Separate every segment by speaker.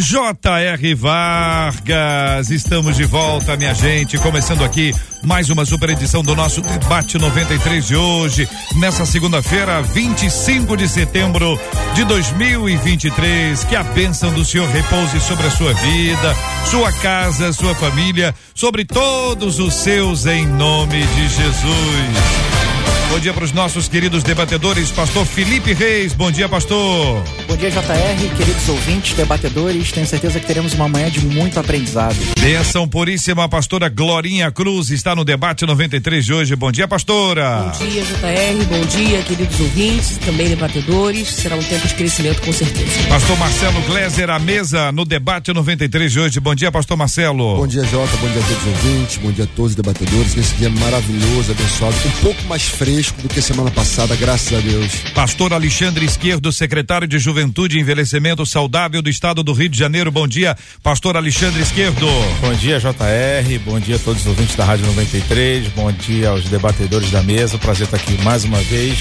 Speaker 1: J.R. Vargas, estamos de volta, minha gente, começando aqui mais uma super edição do nosso debate 93 de hoje, nessa segunda-feira, 25 de setembro de 2023. Que a bênção do Senhor repouse sobre a sua vida, sua casa, sua família, sobre todos os seus, em nome de Jesus. Bom dia para os nossos queridos debatedores, pastor Felipe Reis. Bom dia, pastor.
Speaker 2: Bom dia, JR, queridos ouvintes, debatedores. Tenho certeza que teremos uma manhã de muito aprendizado.
Speaker 1: Benção puríssima, pastora Glorinha Cruz está no debate 93 de hoje. Bom dia, pastora.
Speaker 3: Bom dia, JR. Bom dia, queridos ouvintes, também debatedores. Será um tempo de crescimento, com certeza.
Speaker 1: Pastor Marcelo Gleiser, à mesa no debate 93 de hoje. Bom dia, pastor Marcelo.
Speaker 4: Bom dia, Jota. Bom dia a todos os ouvintes. Bom dia a todos os debatedores. Nesse dia maravilhoso, abençoado, um pouco mais fresco fresco do que semana passada, graças a Deus.
Speaker 1: Pastor Alexandre Esquerdo, secretário de Juventude e Envelhecimento Saudável do Estado do Rio de Janeiro. Bom dia, Pastor Alexandre Esquerdo.
Speaker 5: Bom dia, JR. Bom dia a todos os ouvintes da Rádio 93. Bom dia aos debatedores da mesa. Prazer estar aqui mais uma vez.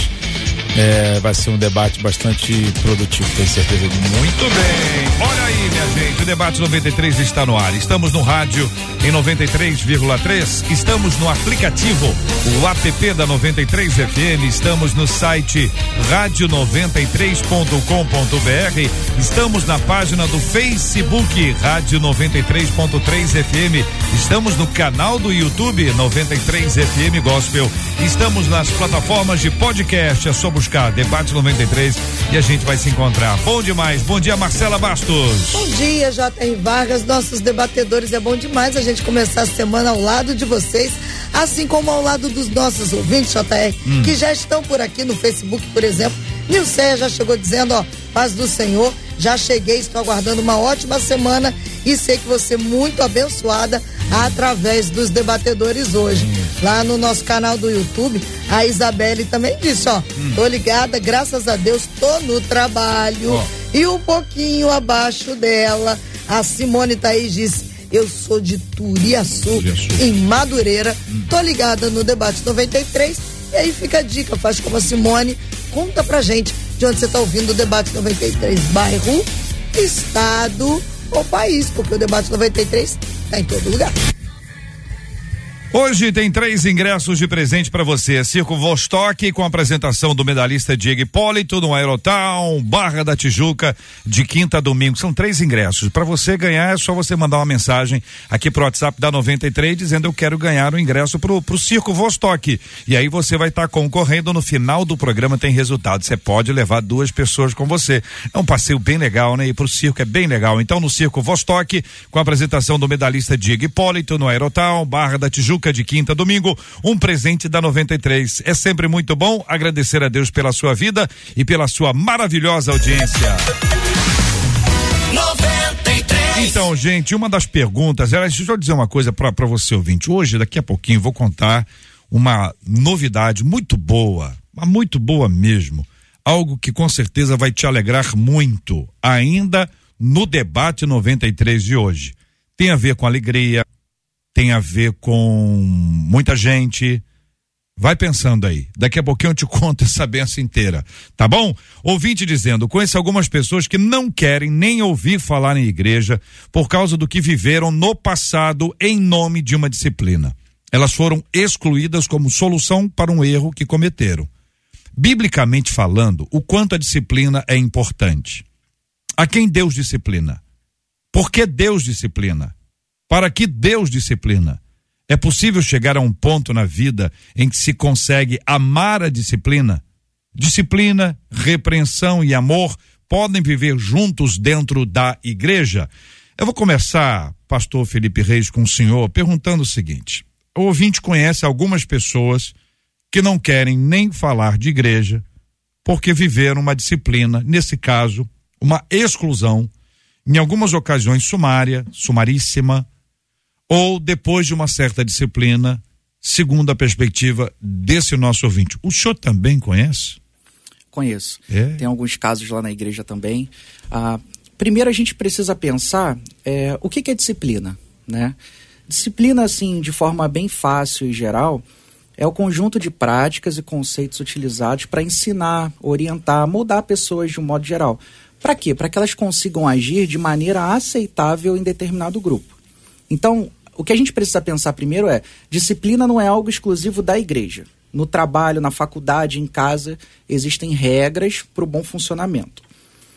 Speaker 5: É, vai ser um debate bastante produtivo, tenho certeza.
Speaker 1: Muito bem. Olha aí, minha gente, o debate 93 está no ar. Estamos no rádio em 93,3. Estamos no aplicativo, o app da 93 FM. Estamos no site rádio93.com.br. Estamos na página do Facebook Rádio 93.3 FM. Estamos no canal do YouTube 93 FM Gospel. Estamos nas plataformas de podcast. É só buscar Debate 93 e a gente vai se encontrar. Bom demais. Bom dia, Marcela Bastos.
Speaker 6: Bom dia, J.R. Vargas, nossos debatedores. É bom demais a gente começar a semana ao lado de vocês, assim como ao lado dos nossos ouvintes, J.R., hum. que já estão por aqui no Facebook, por exemplo. Nilceia já chegou dizendo, ó, paz do Senhor. Já cheguei, estou aguardando uma ótima semana e sei que você é muito abençoada através dos debatedores hoje. Hum. Lá no nosso canal do YouTube, a Isabelle também disse, ó, hum. tô ligada, graças a Deus, tô no trabalho. Oh. E um pouquinho abaixo dela, a Simone Thaís disse, eu sou de Turiaçu, em Madureira. Hum. Tô ligada no debate 93. E aí fica a dica, faz como a Simone, conta pra gente de onde você tá ouvindo o debate 93, bairro, estado ou país, porque o debate 93 tá em todo lugar.
Speaker 1: Hoje tem três ingressos de presente para você. Circo Vostok com a apresentação do medalhista Diego Hipólito no Aerotown, Barra da Tijuca, de quinta a domingo. São três ingressos. Para você ganhar é só você mandar uma mensagem aqui pro WhatsApp da 93 dizendo eu quero ganhar o ingresso pro, pro Circo Vostok. E aí você vai estar tá concorrendo no final do programa tem resultado. Você pode levar duas pessoas com você. É um passeio bem legal, né? E pro circo é bem legal. Então no Circo Vostok com a apresentação do medalhista Diego Hipólito no Aerotown, Barra da Tijuca de quinta a domingo, um presente da 93. É sempre muito bom agradecer a Deus pela sua vida e pela sua maravilhosa audiência. 93. Então, gente, uma das perguntas, era, deixa eu dizer uma coisa para você ouvinte. Hoje, daqui a pouquinho, vou contar uma novidade muito boa, mas muito boa mesmo. Algo que com certeza vai te alegrar muito, ainda no debate 93 de hoje. Tem a ver com alegria, tem a ver com muita gente. Vai pensando aí. Daqui a pouquinho eu te conto essa benção inteira. Tá bom? Ouvinte dizendo: conheço algumas pessoas que não querem nem ouvir falar em igreja por causa do que viveram no passado em nome de uma disciplina. Elas foram excluídas como solução para um erro que cometeram. Biblicamente falando, o quanto a disciplina é importante. A quem Deus disciplina? Por que Deus disciplina? Para que Deus disciplina? É possível chegar a um ponto na vida em que se consegue amar a disciplina? Disciplina, repreensão e amor podem viver juntos dentro da igreja? Eu vou começar, pastor Felipe Reis, com o senhor, perguntando o seguinte: o ouvinte conhece algumas pessoas que não querem nem falar de igreja porque viveram uma disciplina, nesse caso, uma exclusão, em algumas ocasiões sumária, sumaríssima, ou depois de uma certa disciplina, segundo a perspectiva desse nosso ouvinte. O senhor também conhece?
Speaker 2: Conheço.
Speaker 1: É?
Speaker 2: Tem alguns casos lá na igreja também. Ah, primeiro a gente precisa pensar é, o que, que é disciplina, né? Disciplina, assim, de forma bem fácil e geral, é o conjunto de práticas e conceitos utilizados para ensinar, orientar, moldar pessoas de um modo geral. Para quê? Para que elas consigam agir de maneira aceitável em determinado grupo. Então, o que a gente precisa pensar primeiro é: disciplina não é algo exclusivo da igreja. No trabalho, na faculdade, em casa, existem regras para o bom funcionamento.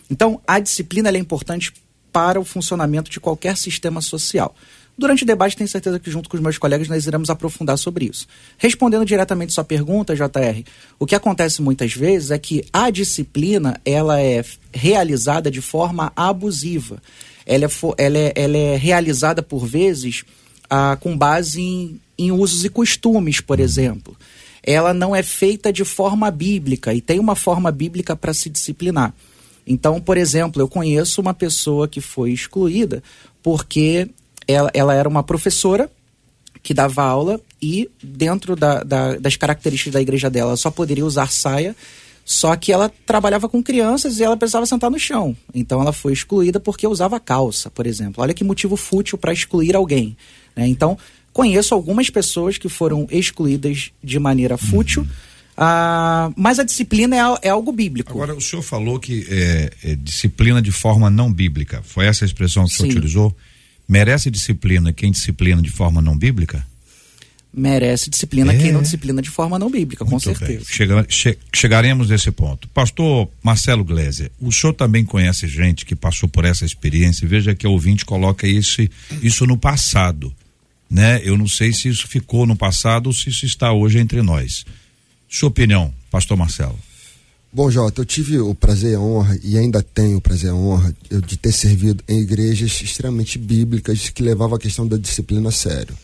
Speaker 2: Então, a disciplina é importante para o funcionamento de qualquer sistema social. Durante o debate, tenho certeza que, junto com os meus colegas, nós iremos aprofundar sobre isso. Respondendo diretamente sua pergunta, JR, o que acontece muitas vezes é que a disciplina ela é realizada de forma abusiva. Ela é, ela é, ela é realizada, por vezes, ah, com base em, em usos e costumes, por exemplo. Ela não é feita de forma bíblica e tem uma forma bíblica para se disciplinar. Então, por exemplo, eu conheço uma pessoa que foi excluída porque ela, ela era uma professora que dava aula e dentro da, da, das características da igreja dela só poderia usar saia, só que ela trabalhava com crianças e ela precisava sentar no chão. Então ela foi excluída porque usava calça, por exemplo. Olha que motivo fútil para excluir alguém. Né? Então, conheço algumas pessoas que foram excluídas de maneira fútil. Ah, mas a disciplina é, é, algo bíblico.
Speaker 1: Agora, o senhor falou que é, é disciplina de forma não bíblica. Foi essa a expressão que o senhor utilizou? Merece disciplina quem disciplina de forma não bíblica?
Speaker 2: Merece disciplina é. quem não disciplina de forma não bíblica, Muito com certeza.
Speaker 1: Chega, che, chegaremos nesse ponto. Pastor Marcelo Gleiser, o senhor também conhece gente que passou por essa experiência. Veja que o ouvinte coloca isso, isso no passado. Né? Eu não sei se isso ficou no passado ou se isso está hoje entre nós. Sua opinião, Pastor Marcelo?
Speaker 4: Bom, Jota, eu tive o prazer e a honra, e ainda tenho o prazer e a honra, de ter servido em igrejas extremamente bíblicas que levavam a questão da disciplina a sério.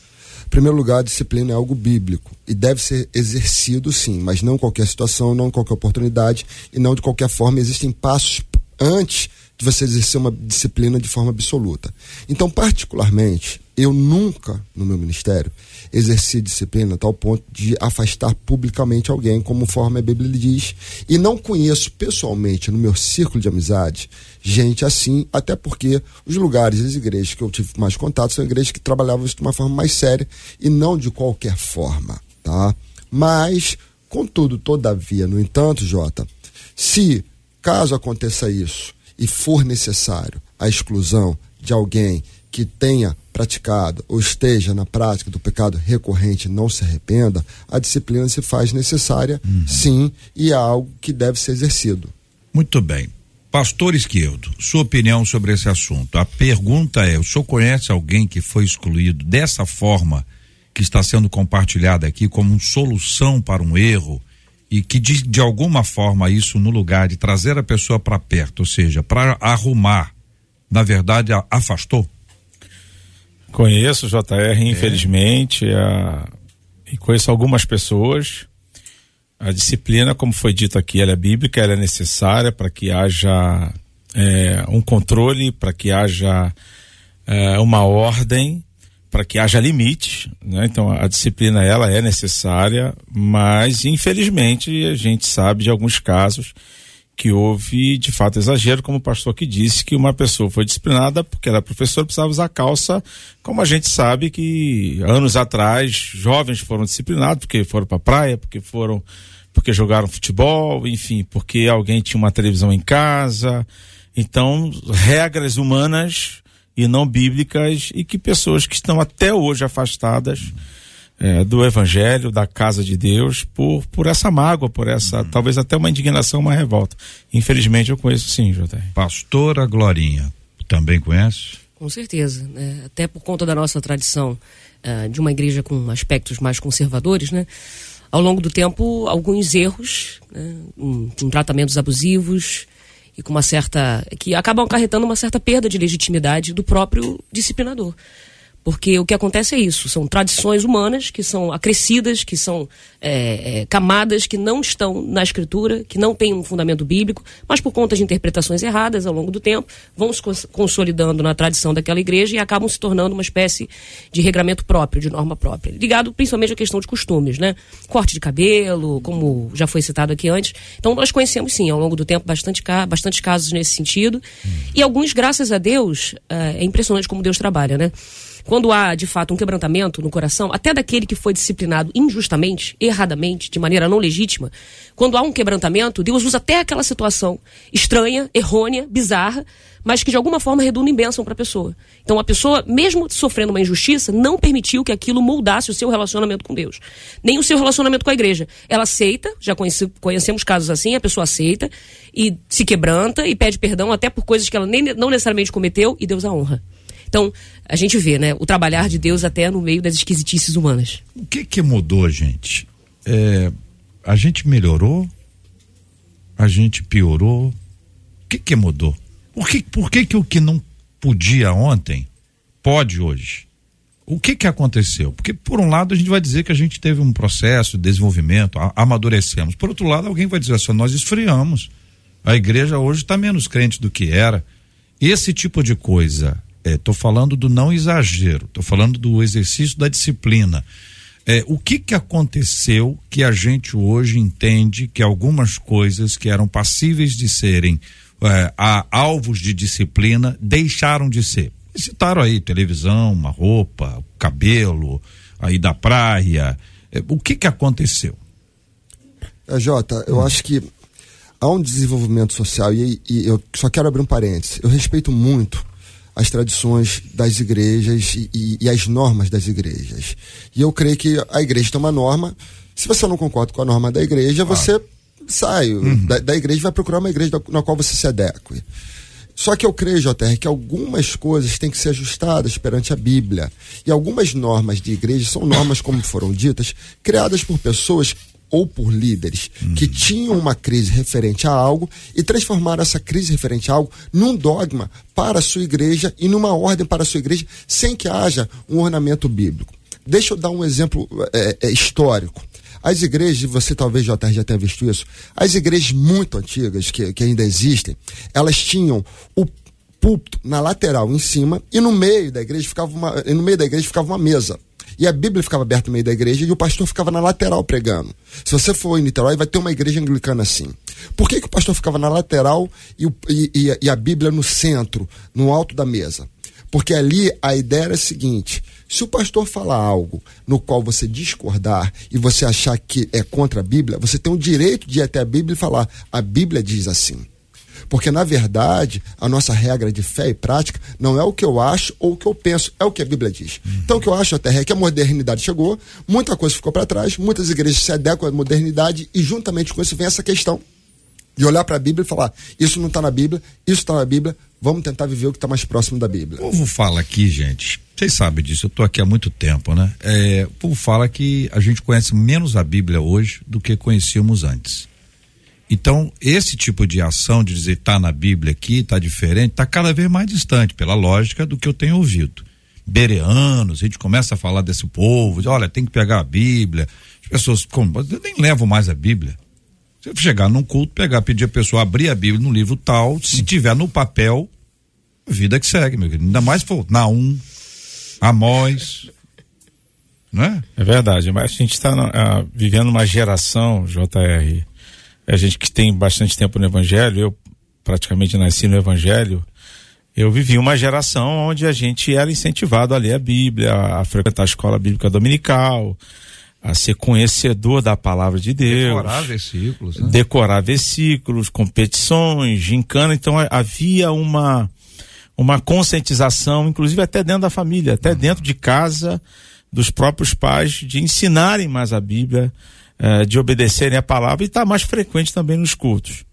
Speaker 4: Em primeiro lugar, a disciplina é algo bíblico e deve ser exercido sim, mas não em qualquer situação, não em qualquer oportunidade e não de qualquer forma. Existem passos antes de você exercer uma disciplina de forma absoluta. Então, particularmente, eu nunca, no meu ministério, exerci disciplina a tal ponto de afastar publicamente alguém, como forma a Bíblia diz. E não conheço pessoalmente, no meu círculo de amizade, gente assim, até porque os lugares, as igrejas que eu tive mais contato são igrejas que trabalhavam isso de uma forma mais séria e não de qualquer forma, tá? Mas, contudo, todavia, no entanto, Jota, se caso aconteça isso e for necessário a exclusão de alguém que tenha praticado ou esteja na prática do pecado recorrente não se arrependa, a disciplina se faz necessária, uhum. sim, e é algo que deve ser exercido.
Speaker 1: Muito bem. Pastor Esquerdo, sua opinião sobre esse assunto. A pergunta é: o senhor conhece alguém que foi excluído dessa forma que está sendo compartilhada aqui como solução para um erro e que de, de alguma forma isso no lugar de trazer a pessoa para perto, ou seja, para arrumar, na verdade afastou?
Speaker 5: Conheço o JR, é. infelizmente, a... e conheço algumas pessoas. A disciplina, como foi dito aqui, ela é bíblica, ela é necessária para que haja é, um controle, para que haja é, uma ordem, para que haja limites. Né? Então, a disciplina ela é necessária, mas infelizmente a gente sabe de alguns casos que houve de fato exagero, como o pastor que disse que uma pessoa foi disciplinada porque era professor precisava usar calça, como a gente sabe que anos atrás jovens foram disciplinados porque foram para praia, porque foram porque jogaram futebol, enfim, porque alguém tinha uma televisão em casa. Então, regras humanas e não bíblicas e que pessoas que estão até hoje afastadas é, do Evangelho, da casa de Deus, por, por essa mágoa, por essa, uhum. talvez até uma indignação, uma revolta. Infelizmente eu conheço sim, Jota.
Speaker 1: Pastora Glorinha, também conhece?
Speaker 3: Com certeza, né? até por conta da nossa tradição uh, de uma igreja com aspectos mais conservadores, né? Ao longo do tempo, alguns erros, né? um, com tratamentos abusivos e com uma certa. que acabam acarretando uma certa perda de legitimidade do próprio disciplinador Porque o que acontece é isso, são tradições humanas que são acrescidas, que são é, é, camadas que não estão na escritura, que não têm um fundamento bíblico, mas por conta de interpretações erradas ao longo do tempo, vão se consolidando na tradição daquela igreja e acabam se tornando uma espécie de regramento próprio, de norma própria, ligado principalmente à questão de costumes, né? Corte de cabelo, como já foi citado aqui antes. Então nós conhecemos sim, ao longo do tempo, bastante, bastante casos nesse sentido. E alguns, graças a Deus, é, é impressionante como Deus trabalha, né? Quando há, de fato, um quebrantamento no coração, até daquele que foi disciplinado injustamente, erradamente, de maneira não legítima, quando há um quebrantamento, Deus usa até aquela situação estranha, errônea, bizarra, mas que de alguma forma redunda em bênção para a pessoa. Então a pessoa, mesmo sofrendo uma injustiça, não permitiu que aquilo moldasse o seu relacionamento com Deus, nem o seu relacionamento com a igreja. Ela aceita, já conheci, conhecemos casos assim, a pessoa aceita e se quebranta e pede perdão até por coisas que ela nem, não necessariamente cometeu e Deus a honra. Então, a gente vê, né, o trabalhar de Deus até no meio das esquisitices humanas.
Speaker 1: O que que mudou, gente? É, a gente melhorou? A gente piorou? O que que mudou? Por que, por que que o que não podia ontem pode hoje? O que que aconteceu? Porque por um lado a gente vai dizer que a gente teve um processo de desenvolvimento, amadurecemos. Por outro lado, alguém vai dizer assim, nós esfriamos. A igreja hoje está menos crente do que era. Esse tipo de coisa Estou é, falando do não exagero, estou falando do exercício da disciplina. É, o que que aconteceu que a gente hoje entende que algumas coisas que eram passíveis de serem é, a, alvos de disciplina deixaram de ser? Citaram aí televisão, uma roupa, cabelo, aí da praia. É, o que que aconteceu?
Speaker 4: É, Jota, eu hum. acho que há um desenvolvimento social e, e eu só quero abrir um parênteses. Eu respeito muito as tradições das igrejas e, e, e, as normas das igrejas. E eu creio que a igreja tem uma norma. Se você não concorda com a norma da igreja, ah. você sai uhum. da, da, igreja e vai procurar uma igreja na qual você se adeque. Só que eu creio, JR, que algumas coisas têm que ser ajustadas perante a Bíblia. E algumas normas de igreja são normas, como foram ditas, criadas por pessoas ou por líderes uhum. que tinham uma crise referente a algo e transformaram essa crise referente a algo num dogma para a sua igreja e numa ordem para a sua igreja, sem que haja um ornamento bíblico. Deixa eu dar um exemplo é, é, histórico. As igrejas, você talvez já tenha visto isso, as igrejas muito antigas que, que ainda existem, elas tinham o púlpito na lateral em cima e no meio da igreja ficava uma, no meio da igreja ficava uma mesa. E a Bíblia ficava aberta no meio da igreja e o pastor ficava na lateral pregando. Se você for em Niterói, vai ter uma igreja anglicana assim. Por que, que o pastor ficava na lateral e, e, e a Bíblia no centro, no alto da mesa? Porque ali a ideia era a seguinte: se o pastor falar algo no qual você discordar e você achar que é contra a Bíblia, você tem o direito de ir até a Bíblia e falar: a Bíblia diz assim. Porque, na verdade, a nossa regra de fé e prática não é o que eu acho ou o que eu penso, é o que a Bíblia diz. Uhum. Então, o que eu acho até é que a modernidade chegou, muita coisa ficou para trás, muitas igrejas se adequam à modernidade e, juntamente com isso, vem essa questão de olhar para a Bíblia e falar: isso não está na Bíblia, isso está na Bíblia, vamos tentar viver o que está mais próximo da Bíblia.
Speaker 1: O povo fala aqui, gente, vocês sabem disso, eu estou aqui há muito tempo, né? É, o povo fala que a gente conhece menos a Bíblia hoje do que conhecíamos antes. Então, esse tipo de ação de dizer tá na Bíblia aqui, tá diferente, tá cada vez mais distante, pela lógica do que eu tenho ouvido. Bereanos, a gente começa a falar desse povo, diz, olha, tem que pegar a Bíblia. As pessoas, como, eu nem levam mais a Bíblia. Se eu chegar num culto, pegar, pedir a pessoa abrir a Bíblia no livro tal, se tiver no papel, vida que segue, meu querido. Ainda mais for Naum, Amós, não é?
Speaker 5: Verdade, mas a gente está uh, vivendo uma geração, JR, a gente que tem bastante tempo no Evangelho, eu praticamente nasci no Evangelho, eu vivi uma geração onde a gente era incentivado a ler a Bíblia, a frequentar a escola bíblica dominical, a ser conhecedor da palavra de Deus.
Speaker 1: Decorar versículos. Né?
Speaker 5: Decorar versículos, competições, gincana. Então havia uma, uma conscientização, inclusive até dentro da família, até uhum. dentro de casa, dos próprios pais, de ensinarem mais a Bíblia eh, de obedecerem a palavra e está mais frequente também nos cultos.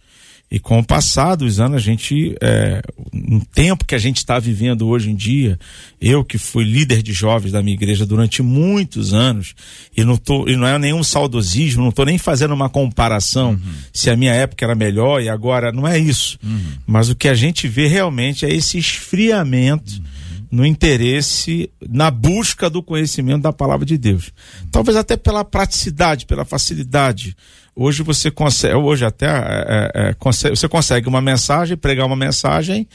Speaker 5: E com o passar dos anos, a gente, é, um tempo que a gente está vivendo hoje em dia, eu que fui líder de jovens da minha igreja durante muitos anos, e não, tô, e não é nenhum saudosismo, não estou nem fazendo uma comparação uhum. se a minha época era melhor e agora, não é isso. Uhum. Mas o que a gente vê realmente é esse esfriamento. Uhum no interesse, na busca do conhecimento da palavra de Deus. Talvez até pela praticidade, pela facilidade. Hoje você consegue, hoje até é, é, consegue, você consegue uma mensagem, pregar uma mensagem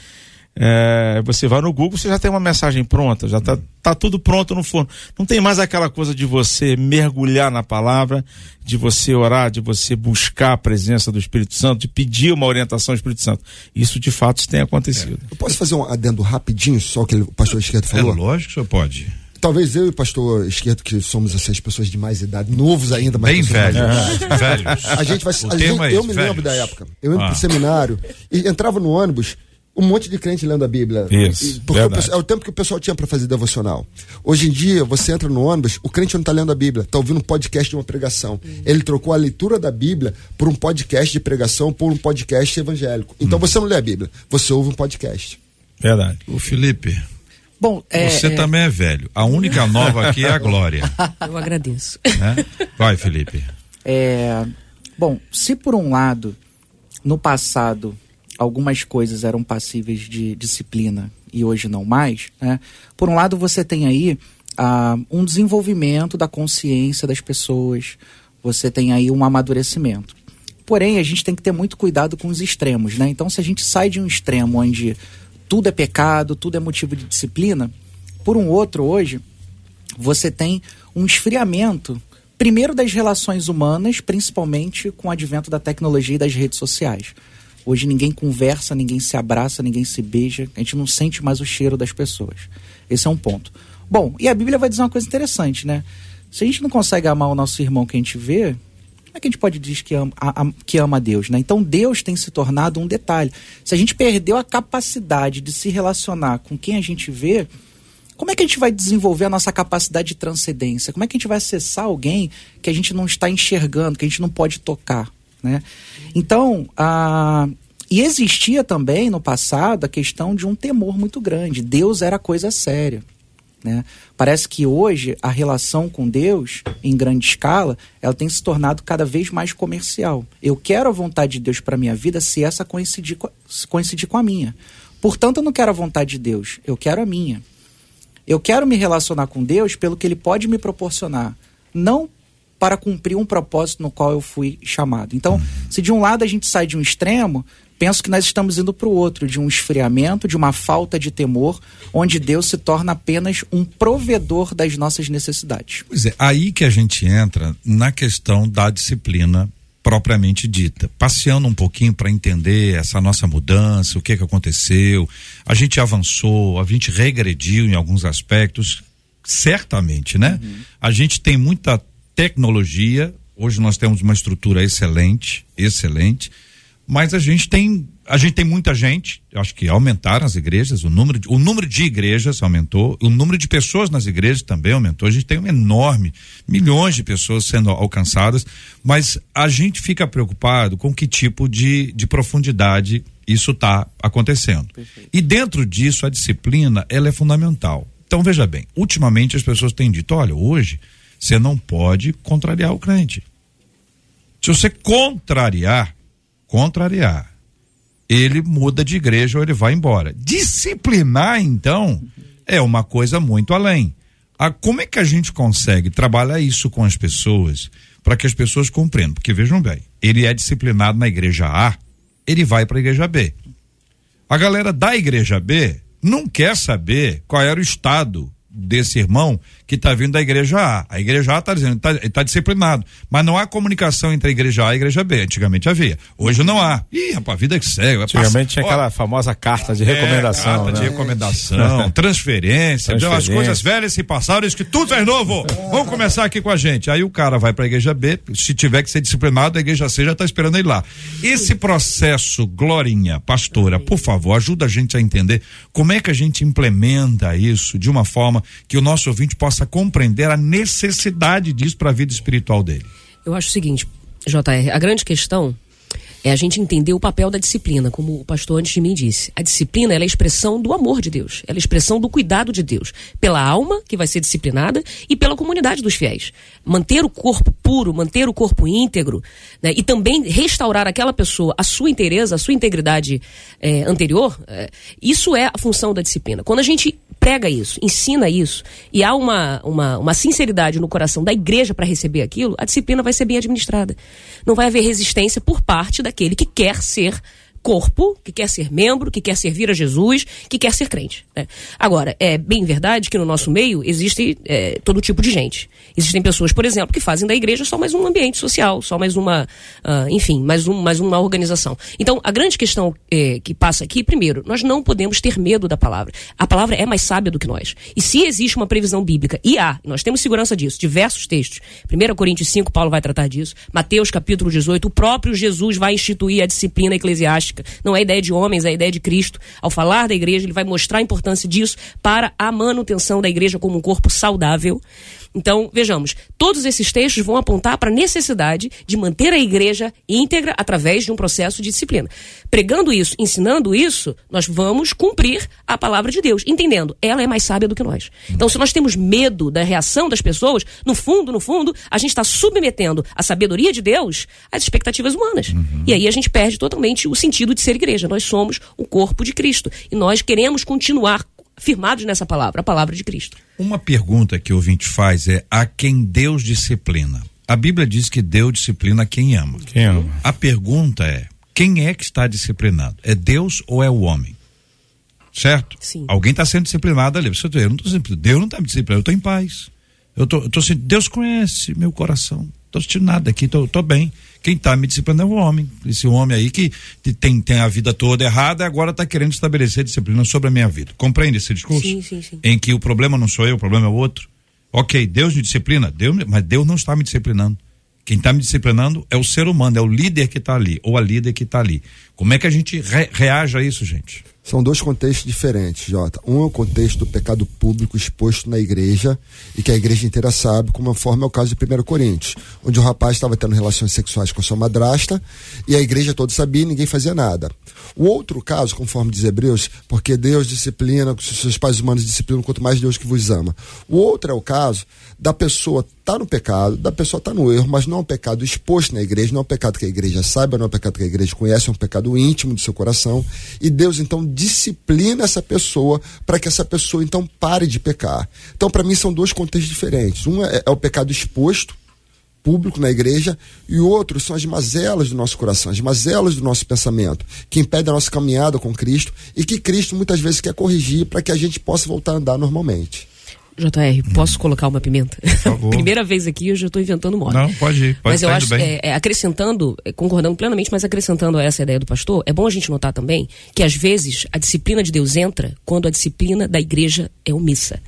Speaker 5: é, você vai no Google, você já tem uma mensagem pronta, já está tá tudo pronto no forno. Não tem mais aquela coisa de você mergulhar na palavra, de você orar, de você buscar a presença do Espírito Santo, de pedir uma orientação do Espírito Santo. Isso de fato tem acontecido.
Speaker 4: Eu posso fazer um adendo rapidinho, só que o pastor Esquerdo falou?
Speaker 1: É lógico que o senhor pode.
Speaker 4: Talvez eu e o pastor Esquerdo, que somos essas pessoas de mais idade, novos ainda, mas
Speaker 1: Bem velhos.
Speaker 4: mais-
Speaker 1: velhos.
Speaker 4: A gente vai.
Speaker 1: O
Speaker 4: a
Speaker 1: tema
Speaker 4: gente-
Speaker 1: é
Speaker 4: eu me
Speaker 1: velhos.
Speaker 4: lembro da época. Eu indo
Speaker 1: Ah.
Speaker 4: pro seminário e entrava no ônibus. Um monte de crente lendo a Bíblia.
Speaker 5: Isso,
Speaker 4: Porque o pessoal- é o tempo que o pessoal tinha para fazer devocional. Hoje em dia, você entra no ônibus, o crente não está lendo a Bíblia, está ouvindo um podcast de uma pregação. Ele trocou a leitura da Bíblia por um podcast de pregação, por um podcast evangélico. Então
Speaker 1: Hum.
Speaker 4: você não lê a Bíblia, você ouve um podcast.
Speaker 5: Verdade.
Speaker 1: O Felipe,
Speaker 2: Bom, é,
Speaker 1: você
Speaker 2: é,
Speaker 1: também é velho. A única nova aqui é a Glória.
Speaker 3: Eu agradeço.
Speaker 1: né? Vai, Felipe.
Speaker 2: É, bom, se por um lado, no passado, algumas coisas eram passíveis de disciplina e hoje não mais, né? Por um lado, você tem aí ah, um desenvolvimento da consciência das pessoas, você tem aí um amadurecimento. Porém, a gente tem que ter muito cuidado com os extremos, né? Então, se a gente sai de um extremo onde tudo é pecado, tudo é motivo de disciplina, por um outro hoje, você tem um esfriamento, primeiro das relações humanas, principalmente com o advento da tecnologia e das redes sociais. Hoje ninguém conversa, ninguém se abraça, ninguém se beija, a gente não sente mais o cheiro das pessoas. Esse é um ponto. Bom, e a Bíblia vai dizer uma coisa interessante, né? Se a gente não consegue amar o nosso irmão que a gente vê, como é que a gente pode dizer que ama, a- a- que ama a Deus, né? Então Deus tem se tornado um detalhe. Se a gente perdeu a capacidade de se relacionar com quem a gente vê, como é que a gente vai desenvolver a nossa capacidade de transcendência? Como é que a gente vai acessar alguém que a gente não está enxergando, que a gente não pode tocar, né? Então, a... e existia também no passado a questão de um temor muito grande. Deus era coisa séria. Né? Parece que hoje a relação com Deus, em grande escala, ela tem se tornado cada vez mais comercial. Eu quero a vontade de Deus para minha vida se essa coincidir com, coincidir com a minha. Portanto, eu não quero a vontade de Deus, eu quero a minha. Eu quero me relacionar com Deus pelo que Ele pode me proporcionar, não para cumprir um propósito no qual eu fui chamado. Então, se de um lado a gente sai de um extremo, penso que nós estamos indo para o outro, de um esfriamento, de uma falta de temor, onde Deus se torna apenas um provedor das nossas necessidades.
Speaker 1: Pois é, aí que a gente entra na questão da disciplina propriamente dita, passeando um pouquinho para entender essa nossa mudança, o que que aconteceu. A gente avançou, a gente regrediu em alguns aspectos, certamente, né? A gente tem muita tecnologia, hoje nós temos uma estrutura excelente, excelente, mas a gente tem a gente tem muita gente, eu acho que aumentaram as igrejas, o número de, o número de igrejas aumentou, o número de pessoas nas igrejas também aumentou. A gente tem um enorme, milhões de pessoas sendo alcançadas, mas a gente fica preocupado com que tipo de, de profundidade isso está acontecendo. E dentro disso a disciplina ela é fundamental. Então veja bem, ultimamente as pessoas têm dito, olha, hoje você não pode contrariar o crente. Se você contrariar, contrariar, ele muda de igreja ou ele vai embora. Disciplinar, então, é uma coisa muito além. A, como é que a gente consegue trabalhar isso com as pessoas para que as pessoas compreendam? Porque vejam bem, ele é disciplinado na igreja A, ele vai para a igreja B. A galera da igreja B não quer saber qual era o estado desse irmão que está vindo da igreja A. A igreja A está dizendo, está tá disciplinado. Mas não há comunicação entre a igreja A e a igreja B. Antigamente havia. Hoje não há. Ih, rapaz, a vida que segue.
Speaker 5: Antigamente tinha aquela famosa carta de
Speaker 1: é,
Speaker 5: recomendação.
Speaker 1: carta
Speaker 5: né?
Speaker 1: de recomendação, transferência,
Speaker 5: Transferência.
Speaker 1: as coisas velhas se passaram, isso que tudo é novo. Vamos começar aqui com a gente. Aí o cara vai para a igreja B, se tiver que ser disciplinado, a igreja C já está esperando ele lá. Esse processo, Glorinha, pastora, por favor, ajuda a gente a entender como é que a gente implementa isso de uma forma que o nosso ouvinte possa compreender a necessidade disso para a vida espiritual dele.
Speaker 3: Eu acho o seguinte, JR, a grande questão é a gente entender o papel da disciplina, como o pastor antes de mim disse. A disciplina é a expressão do amor de Deus, ela é a expressão do cuidado de Deus, pela alma que vai ser disciplinada e pela comunidade dos fiéis. Manter o corpo puro, manter o corpo íntegro, né, e também restaurar aquela pessoa a sua inteireza, a sua integridade eh, anterior, eh, isso é a função da disciplina. Quando a gente prega isso, ensina isso, e há uma, uma, uma sinceridade no coração da igreja para receber aquilo, a disciplina vai ser bem administrada. Não vai haver resistência por parte daquele que quer ser corpo, que quer ser membro, que quer servir a Jesus, que quer ser crente. Né? Agora, é bem verdade que no nosso meio existe é, todo tipo de gente. Existem pessoas, por exemplo, que fazem da igreja só mais um ambiente social, só mais uma, uh, enfim, mais, um, mais uma organização. Então, a grande questão é, que passa aqui, primeiro, nós não podemos ter medo da palavra. A palavra é mais sábia do que nós. E se existe uma previsão bíblica, e há, nós temos segurança disso, diversos textos. 1 Coríntios 5, Paulo vai tratar disso. Mateus capítulo 18, o próprio Jesus vai instituir a disciplina eclesiástica não é ideia de homens, é ideia de Cristo. Ao falar da igreja, ele vai mostrar a importância disso para a manutenção da igreja como um corpo saudável. Então, vejamos, todos esses textos vão apontar para a necessidade de manter a igreja íntegra através de um processo de disciplina. Pregando isso, ensinando isso, nós vamos cumprir a palavra de Deus, entendendo, ela é mais sábia do que nós. Então, se nós temos medo da reação das pessoas, no fundo, no fundo, a gente está submetendo a sabedoria de Deus às expectativas humanas. Uhum. E aí a gente perde totalmente o sentido de ser igreja. Nós somos o corpo de Cristo. E nós queremos continuar firmados nessa palavra, a palavra de Cristo.
Speaker 1: Uma pergunta que o ouvinte faz é: a quem Deus disciplina? A Bíblia diz que Deus disciplina quem ama.
Speaker 5: Quem ama.
Speaker 1: A pergunta é: quem é que está disciplinado? É Deus ou é o homem? Certo?
Speaker 3: Sim.
Speaker 1: Alguém está sendo disciplinado ali. Você, eu não tô disciplinado. Deus não está me disciplinando, eu estou em paz. Eu tô, eu tô sentindo, Deus conhece meu coração. Estou sentindo nada aqui, estou bem. Quem está me disciplinando é o homem. Esse homem aí que tem, tem a vida toda errada e agora está querendo estabelecer disciplina sobre a minha vida. Compreende esse discurso?
Speaker 3: Sim, sim, sim.
Speaker 1: Em que o problema não sou eu, o problema é o outro. Ok, Deus me disciplina, Deus, mas Deus não está me disciplinando. Quem está me disciplinando é o ser humano, é o líder que está ali, ou a líder que está ali. Como é que a gente re reage a isso, gente?
Speaker 4: São dois contextos diferentes, Jota. Um é o contexto do pecado público exposto na igreja e que a igreja inteira sabe, como forma é o caso de 1 Coríntios, onde o rapaz estava tendo relações sexuais com sua madrasta e a igreja toda sabia e ninguém fazia nada. O outro caso, conforme diz Hebreus, porque Deus disciplina, seus pais humanos disciplinam, quanto mais Deus que vos ama. O outro é o caso da pessoa tá no pecado, da pessoa tá no erro, mas não é um pecado exposto na igreja, não é um pecado que a igreja saiba, não é um pecado que a igreja conhece, é um pecado íntimo do seu coração. E Deus então disciplina essa pessoa para que essa pessoa então pare de pecar. Então, para mim, são dois contextos diferentes. Um é, é o pecado exposto, público na igreja, e outro são as mazelas do nosso coração, as mazelas do nosso pensamento, que impedem a nossa caminhada com Cristo e que Cristo muitas vezes quer corrigir para que a gente possa voltar a andar normalmente.
Speaker 3: JR, posso hum. colocar uma pimenta? Primeira vez aqui, eu já estou inventando moda.
Speaker 1: Não, pode ir. Pode
Speaker 3: mas eu acho, é, é, acrescentando, é, concordando plenamente, mas acrescentando a essa ideia do pastor, é bom a gente notar também que às vezes a disciplina de Deus entra quando a disciplina da igreja é omissa.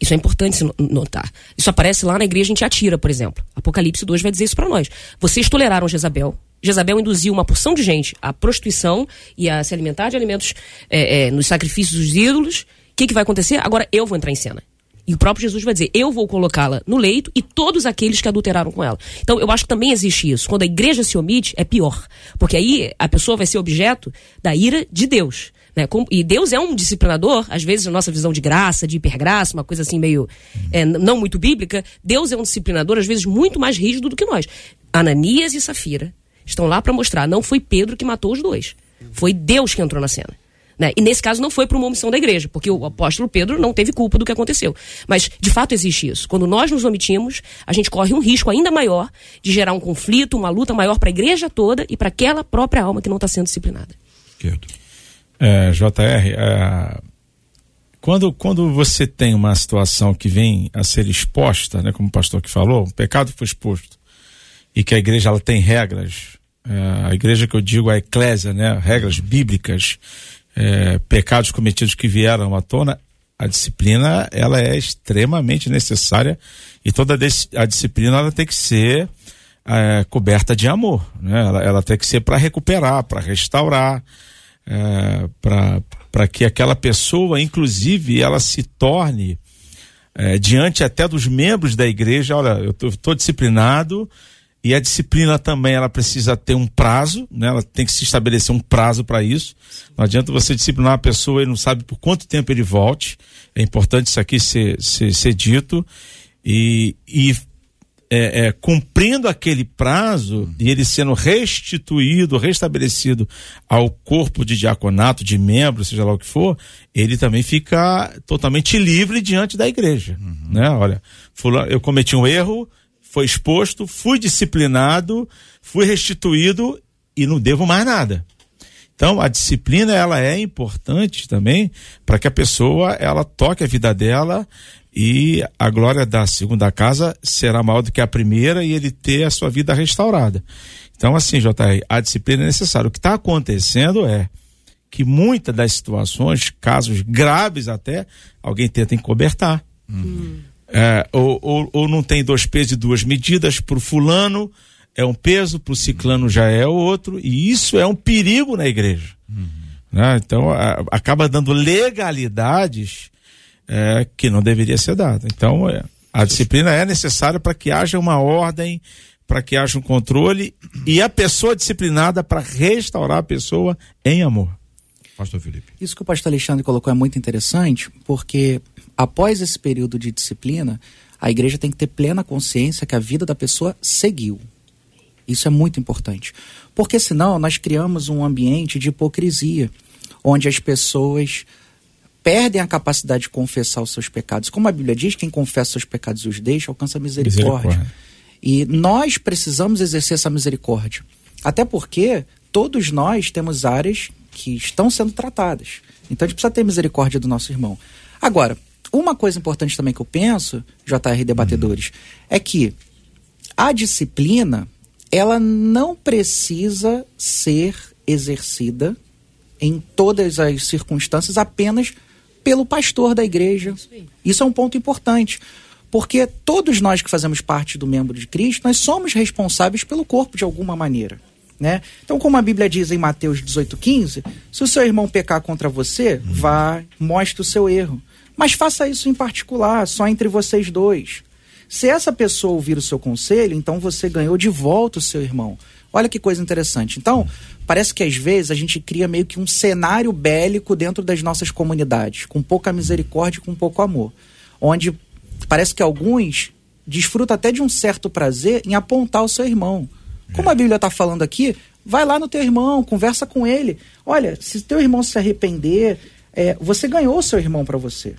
Speaker 3: Isso é importante se notar. Isso aparece lá na igreja em Tiatira, por exemplo. Apocalipse 2 vai dizer isso para nós. Vocês toleraram Jezabel. Jezabel induziu uma porção de gente à prostituição e a se alimentar de alimentos é, é, nos sacrifícios dos ídolos. O que, que vai acontecer? Agora eu vou entrar em cena. E o próprio Jesus vai dizer: Eu vou colocá-la no leito e todos aqueles que adulteraram com ela. Então, eu acho que também existe isso. Quando a igreja se omite, é pior. Porque aí a pessoa vai ser objeto da ira de Deus. Né? E Deus é um disciplinador, às vezes, na nossa visão de graça, de hipergraça, uma coisa assim meio é, não muito bíblica. Deus é um disciplinador, às vezes, muito mais rígido do que nós. Ananias e Safira estão lá para mostrar: não foi Pedro que matou os dois. Foi Deus que entrou na cena. Né? E nesse caso não foi por uma omissão da igreja, porque o apóstolo Pedro não teve culpa do que aconteceu. Mas, de fato, existe isso. Quando nós nos omitimos, a gente corre um risco ainda maior de gerar um conflito, uma luta maior para a igreja toda e para aquela própria alma que não está sendo disciplinada.
Speaker 5: É, JR, é, quando, quando você tem uma situação que vem a ser exposta, né, como o pastor que falou, o pecado foi exposto, e que a igreja ela tem regras, é, a igreja que eu digo a eclésia, né, regras bíblicas é, pecados cometidos que vieram à tona, a disciplina ela é extremamente necessária e toda a disciplina ela tem que ser é, coberta de amor, né? Ela, ela tem que ser para recuperar, para restaurar, é, para que aquela pessoa, inclusive, ela se torne é, diante até dos membros da igreja, olha, eu estou disciplinado, e a disciplina também, ela precisa ter um prazo, né? Ela tem que se estabelecer um prazo para isso. Não adianta você disciplinar uma pessoa e não sabe por quanto tempo ele volte. É importante isso aqui ser, ser, ser dito. E, e é, é, cumprindo aquele prazo e ele sendo restituído, restabelecido ao corpo de diaconato, de membro, seja lá o que for, ele também fica totalmente livre diante da igreja. Uhum. Né? Olha, eu cometi um erro, foi exposto, fui disciplinado, fui restituído e não devo mais nada. Então, a disciplina ela é importante também para que a pessoa ela toque a vida dela e a glória da segunda casa será maior do que a primeira e ele ter a sua vida restaurada. Então, assim, JR, a disciplina é necessária. O que está acontecendo é que muitas das situações, casos graves até, alguém tenta encobertar. Uhum. É, ou, ou, ou, não tem dois pesos e duas medidas para o fulano, é um peso, para o ciclano já é outro, e isso é um perigo na igreja. Uhum. Né? Então, a, acaba dando legalidades é, que não deveria ser dada. Então, é, a disciplina é necessária para que haja uma ordem, para que haja um controle e a pessoa disciplinada para restaurar a pessoa em amor.
Speaker 2: Pastor Felipe. Isso que o pastor Alexandre colocou é muito interessante, porque após esse período de disciplina, a igreja tem que ter plena consciência que a vida da pessoa seguiu. Isso é muito importante. Porque senão nós criamos um ambiente de hipocrisia, onde as pessoas perdem a capacidade de confessar os seus pecados. Como a Bíblia diz, quem confessa seus pecados e os deixa alcança a misericórdia. misericórdia. E nós precisamos exercer essa misericórdia. Até porque todos nós temos áreas que estão sendo tratadas. Então a gente precisa ter misericórdia do nosso irmão. Agora, uma coisa importante também que eu penso, JR debatedores, uhum. é que a disciplina ela não precisa ser exercida em todas as circunstâncias apenas pelo pastor da igreja. Isso é um ponto importante. Porque todos nós que fazemos parte do membro de Cristo, nós somos responsáveis pelo corpo de alguma maneira. Né? Então, como a Bíblia diz em Mateus 18,15, se o seu irmão pecar contra você, uhum. vá, mostre o seu erro. Mas faça isso em particular, só entre vocês dois. Se essa pessoa ouvir o seu conselho, então você ganhou de volta o seu irmão. Olha que coisa interessante. Então, parece que às vezes a gente cria meio que um cenário bélico dentro das nossas comunidades, com pouca misericórdia e com pouco amor. Onde parece que alguns desfrutam até de um certo prazer em apontar o seu irmão. Como a Bíblia está falando aqui, vai lá no teu irmão, conversa com ele. Olha, se teu irmão se arrepender, é, você ganhou o seu irmão para você.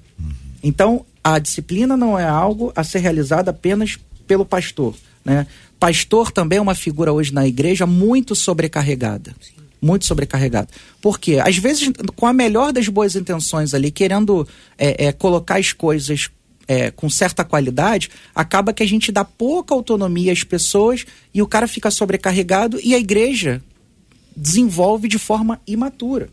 Speaker 2: Então, a disciplina não é algo a ser realizado apenas pelo pastor. Né? Pastor também é uma figura hoje na igreja muito sobrecarregada. Muito sobrecarregada. Por quê? Às vezes, com a melhor das boas intenções ali, querendo é, é, colocar as coisas é, com certa qualidade, acaba que a gente dá pouca autonomia às pessoas e o cara fica sobrecarregado e a igreja desenvolve de forma imatura.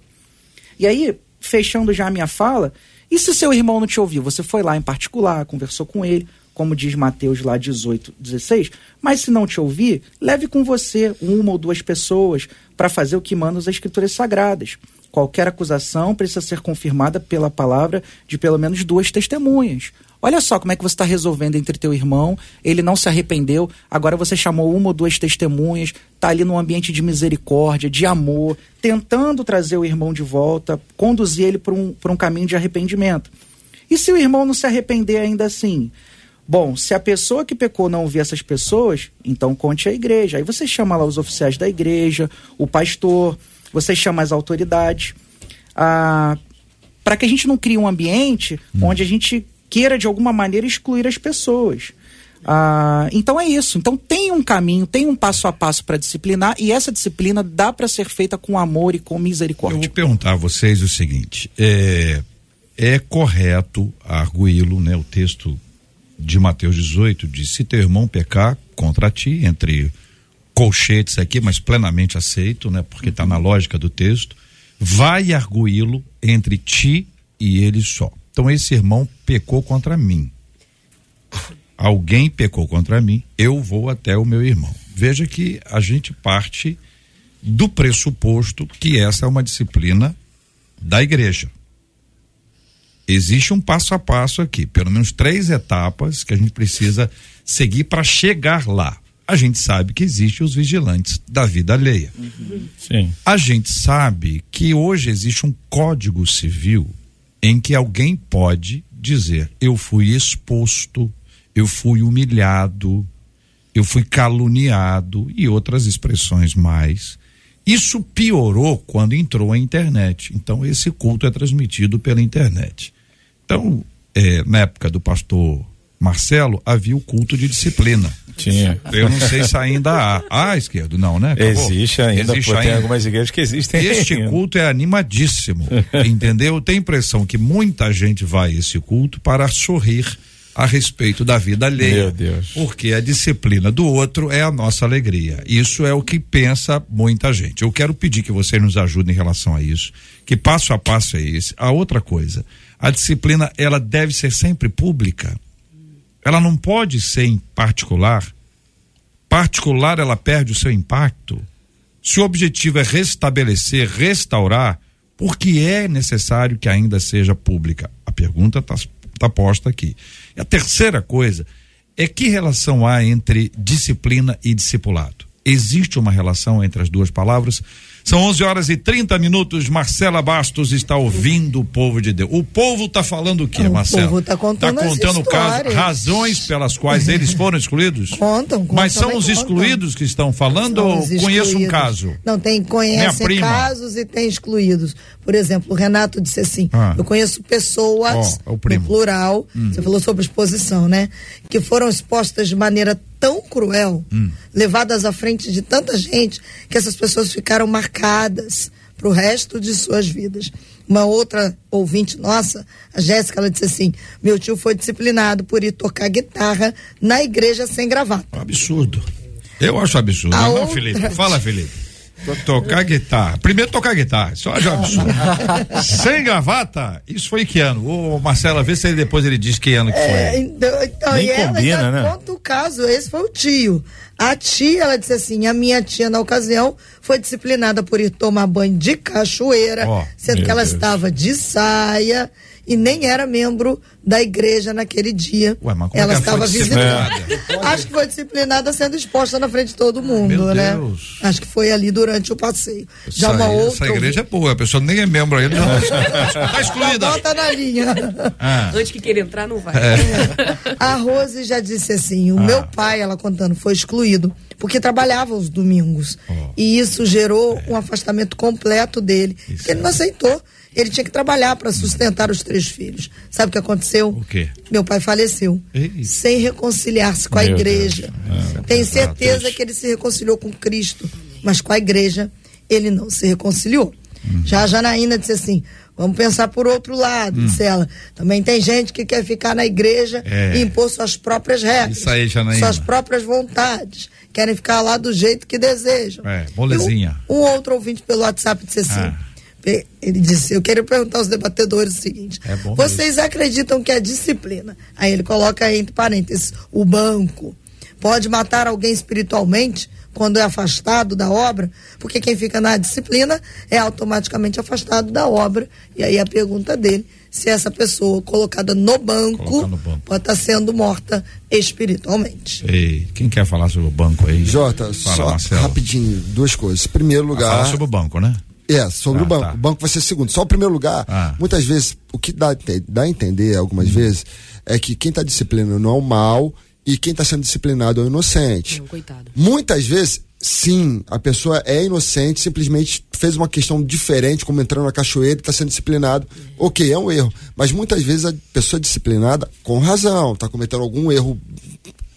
Speaker 2: E aí, fechando já a minha fala, e se seu irmão não te ouviu? Você foi lá em particular, conversou com ele, como diz Mateus lá 18, 16. Mas se não te ouvir, leve com você uma ou duas pessoas para fazer o que mandam as Escrituras Sagradas. Qualquer acusação precisa ser confirmada pela palavra de pelo menos duas testemunhas. Olha só como é que você está resolvendo entre teu irmão, ele não se arrependeu, agora você chamou uma ou duas testemunhas, está ali num ambiente de misericórdia, de amor, tentando trazer o irmão de volta, conduzir ele para um, um caminho de arrependimento. E se o irmão não se arrepender ainda assim? Bom, se a pessoa que pecou não ouvir essas pessoas, então conte a igreja. Aí você chama lá os oficiais da igreja, o pastor, você chama as autoridades. Ah, para que a gente não crie um ambiente hum. onde a gente queira de alguma maneira excluir as pessoas. Ah, então é isso. Então tem um caminho, tem um passo a passo para disciplinar e essa disciplina dá para ser feita com amor e com misericórdia. Eu
Speaker 1: vou perguntar a vocês o seguinte: é, é correto arguí-lo, né? O texto de Mateus 18 diz: se teu irmão pecar contra ti, entre colchetes aqui, mas plenamente aceito, né? Porque está na lógica do texto, vai arguí-lo entre ti e ele só. Então esse irmão pecou contra mim. Alguém pecou contra mim, eu vou até o meu irmão. Veja que a gente parte do pressuposto que essa é uma disciplina da igreja existe um passo a passo aqui, pelo menos três etapas que a gente precisa seguir para chegar lá. A gente sabe que existem os vigilantes da vida alheia.
Speaker 5: Sim.
Speaker 1: A gente sabe que hoje existe um código civil em que alguém pode dizer: eu fui exposto, eu fui humilhado, eu fui caluniado e outras expressões mais. Isso piorou quando entrou a internet. Então, esse culto é transmitido pela internet. Então, é, na época do pastor Marcelo, havia o culto de disciplina.
Speaker 5: Tinha.
Speaker 1: Eu não sei se ainda há. Ah, esquerdo, não, né? Acabou.
Speaker 5: Existe ainda,
Speaker 1: Existe
Speaker 5: pô, tem
Speaker 1: ainda.
Speaker 5: algumas igrejas que existem
Speaker 1: Este
Speaker 5: ainda.
Speaker 1: culto é animadíssimo, entendeu? Eu tenho a impressão que muita gente vai a esse culto para sorrir a respeito da vida alheia.
Speaker 5: Meu Deus.
Speaker 1: Porque a disciplina do outro é a nossa alegria. Isso é o que pensa muita gente. Eu quero pedir que você nos ajude em relação a isso, que passo a passo é esse. A outra coisa, a disciplina ela deve ser sempre pública. Ela não pode ser em particular. Particular ela perde o seu impacto. Se o objetivo é restabelecer, restaurar, por que é necessário que ainda seja pública? A pergunta está tá posta aqui. E a terceira coisa é que relação há entre disciplina e discipulado? Existe uma relação entre as duas palavras? São 11 horas e 30 minutos. Marcela Bastos está ouvindo o povo de Deus. O povo está falando o quê,
Speaker 6: O
Speaker 1: Marcela?
Speaker 6: povo tá contando
Speaker 1: Tá contando o caso, razões pelas quais eles foram excluídos?
Speaker 6: Contam, contam.
Speaker 1: Mas são os
Speaker 6: contam.
Speaker 1: excluídos que estão falando ou conheço um caso?
Speaker 6: Não, tem,
Speaker 1: prima.
Speaker 6: casos e tem excluídos. Por exemplo, o Renato disse assim:
Speaker 1: Ah.
Speaker 6: eu conheço pessoas,
Speaker 1: Ó, é o
Speaker 6: no plural,
Speaker 1: Hum.
Speaker 6: você falou sobre exposição, né? Que foram expostas de maneira tão cruel,
Speaker 1: Hum.
Speaker 6: levadas à frente de tanta gente, que essas pessoas ficaram marcadas para o resto de suas vidas. Uma outra ouvinte nossa, a Jéssica, ela disse assim: meu tio foi disciplinado por ir tocar guitarra na igreja sem gravata.
Speaker 1: Absurdo. Eu acho absurdo.
Speaker 6: A
Speaker 1: não,
Speaker 6: outra-
Speaker 1: Felipe. Fala, Felipe. To- Tocar guitarra. Primeiro tocar guitarra. Isso acho absurdo. Sem gravata? Isso foi que ano? Ô, Marcela, vê se ele depois ele diz que ano que
Speaker 6: É,
Speaker 1: foi.
Speaker 6: então, então,
Speaker 5: Nem
Speaker 6: e ela
Speaker 5: combina,
Speaker 6: ainda
Speaker 5: né?
Speaker 6: conta o caso, esse foi o tio. A tia, ela disse assim, a minha tia, na ocasião, foi disciplinada por ir tomar banho de cachoeira,
Speaker 1: Ó,
Speaker 6: sendo que ela
Speaker 5: Deus.
Speaker 6: estava de saia e nem era membro da igreja naquele dia.
Speaker 1: Ué, mas como é
Speaker 6: ela
Speaker 1: que ela
Speaker 6: estava visitando. Acho que foi disciplinada sendo exposta na frente de todo mundo,
Speaker 1: Meu
Speaker 6: né?
Speaker 1: Deus.
Speaker 6: Acho que foi ali durante o passeio. Já
Speaker 1: Essa,
Speaker 6: uma
Speaker 1: aí-
Speaker 6: outra.
Speaker 1: essa igreja é boa, a pessoa nem é membro ainda. Tá
Speaker 6: Já
Speaker 1: excluída.
Speaker 6: bota na linha.
Speaker 1: Ah,
Speaker 3: Antes que queira entrar, não vai.
Speaker 6: A Rose já disse assim:
Speaker 1: Ah.
Speaker 6: o meu pai, ela contando, foi excluído porque trabalhava os domingos.
Speaker 1: Oh.
Speaker 6: E isso gerou
Speaker 1: É.
Speaker 6: um afastamento completo dele. que ele não aceitou. Ele tinha que trabalhar para sustentar os três filhos. Sabe o que aconteceu?
Speaker 1: O quê?
Speaker 6: Meu pai faleceu.
Speaker 1: Ei.
Speaker 6: Sem reconciliar-se com a
Speaker 5: Meu
Speaker 6: igreja.
Speaker 5: Deus.
Speaker 6: Tenho
Speaker 1: Ah,
Speaker 6: certeza que ele se reconciliou com Cristo. Mas com a igreja, ele não se reconciliou.
Speaker 1: Uhum.
Speaker 6: Já a Janaína disse assim: vamos pensar por outro lado, disse ela. Também tem gente que quer ficar na igreja
Speaker 1: Hum. É.
Speaker 6: e impor suas próprias regras,
Speaker 1: Isso aí, Janaína.
Speaker 6: suas próprias vontades. Querem ficar lá do jeito que desejam.
Speaker 1: É, molezinha.
Speaker 6: Um, um outro ouvinte pelo WhatsApp disse assim.
Speaker 1: Ah.
Speaker 6: Ele disse: Eu quero perguntar aos debatedores o seguinte:
Speaker 1: É
Speaker 6: Vocês acreditam que a disciplina, aí ele coloca entre parênteses, o banco, pode matar alguém espiritualmente quando é afastado da obra? Porque quem fica na disciplina é automaticamente afastado da obra. E aí a pergunta dele: se essa pessoa colocada no banco,
Speaker 1: no banco.
Speaker 6: pode estar sendo morta espiritualmente.
Speaker 1: Ei, quem quer falar sobre o banco aí?
Speaker 4: Jota,
Speaker 1: Fala,
Speaker 4: só
Speaker 1: Marcelo.
Speaker 4: rapidinho, duas coisas. Primeiro
Speaker 1: Fala
Speaker 4: lugar.
Speaker 1: sobre o banco, né?
Speaker 4: É, sobre
Speaker 1: Ah,
Speaker 4: o banco.
Speaker 1: tá.
Speaker 4: O banco vai ser segundo. Só o primeiro lugar,
Speaker 1: Ah.
Speaker 4: muitas vezes, o que dá, dá a entender
Speaker 1: Hum.
Speaker 4: algumas vezes é que quem está disciplinando não é o mal e quem está sendo disciplinado é o inocente.
Speaker 3: Não, coitado.
Speaker 4: Muitas vezes, sim, a pessoa é inocente, simplesmente fez uma questão diferente, como entrando na cachoeira e está sendo disciplinado. Ok, é um erro. Mas muitas vezes a pessoa é disciplinada com razão, está cometendo algum erro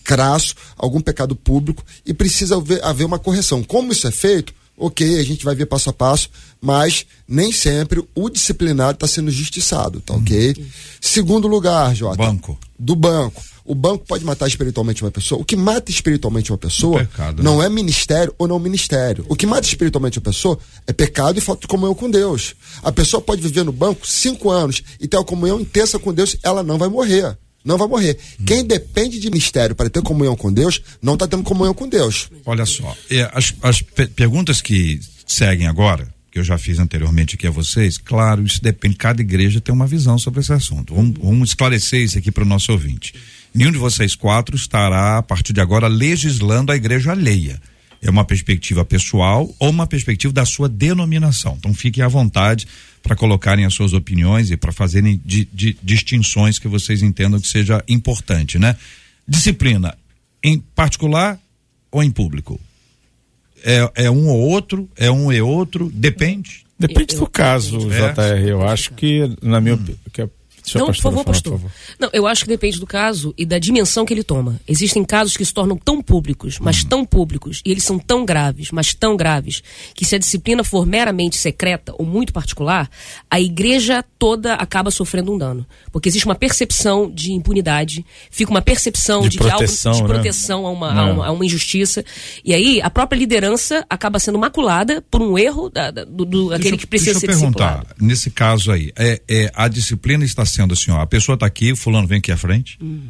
Speaker 4: crasso, algum pecado público e precisa haver, haver uma correção. Como isso é feito? Ok, a gente vai ver passo a passo, mas nem sempre o disciplinado está sendo justiçado, tá ok? Segundo lugar, Jota.
Speaker 1: Banco.
Speaker 4: Do banco. O banco pode matar espiritualmente uma pessoa. O que mata espiritualmente uma pessoa
Speaker 1: O pecado,
Speaker 4: não
Speaker 1: né?
Speaker 4: é ministério ou não ministério. O que mata espiritualmente uma pessoa é pecado e falta de comunhão com Deus. A pessoa pode viver no banco cinco anos e ter uma comunhão intensa com Deus, ela não vai morrer. Não vai morrer.
Speaker 1: Hum.
Speaker 4: Quem depende de mistério para ter comunhão com Deus, não está tendo comunhão com Deus.
Speaker 1: Olha só, é, as, as pe- perguntas que seguem agora, que eu já fiz anteriormente aqui a vocês, claro, isso depende, cada igreja tem uma visão sobre esse assunto. Vamos, vamos esclarecer isso aqui para o nosso ouvinte. Nenhum de vocês quatro estará, a partir de agora, legislando a igreja alheia. É uma perspectiva pessoal ou uma perspectiva da sua denominação. Então fiquem à vontade para colocarem as suas opiniões e para fazerem di- di- distinções que vocês entendam que seja importante, né? Disciplina, em particular ou em público? É, é um ou outro? É um e outro? Depende?
Speaker 5: Depende do caso,
Speaker 1: É.
Speaker 5: JR. Eu acho que, na minha opinião. que a- deixa a
Speaker 3: Não, por favor, pastor. Não, eu acho que depende do caso e da dimensão que ele toma. Existem casos que se tornam tão públicos, mas tão públicos, e eles são tão graves, mas tão graves, que se a disciplina for meramente secreta ou muito particular, a igreja toda acaba sofrendo um dano. Porque existe uma percepção de impunidade, fica uma percepção
Speaker 5: De
Speaker 3: de, algo
Speaker 5: proteção,
Speaker 3: de
Speaker 5: né?
Speaker 3: proteção a, uma, a,
Speaker 5: Não.
Speaker 3: uma, a uma injustiça. E aí a própria liderança acaba sendo maculada por um erro da, da- do, do- aquele
Speaker 1: Deixa eu-
Speaker 3: que precisa
Speaker 1: deixa
Speaker 3: ser
Speaker 1: eu perguntar,
Speaker 3: discipulado.
Speaker 1: nesse caso aí, é, é, a disciplina está sendo assim, ó, a pessoa está aqui, o fulano vem aqui à frente,
Speaker 3: Hum.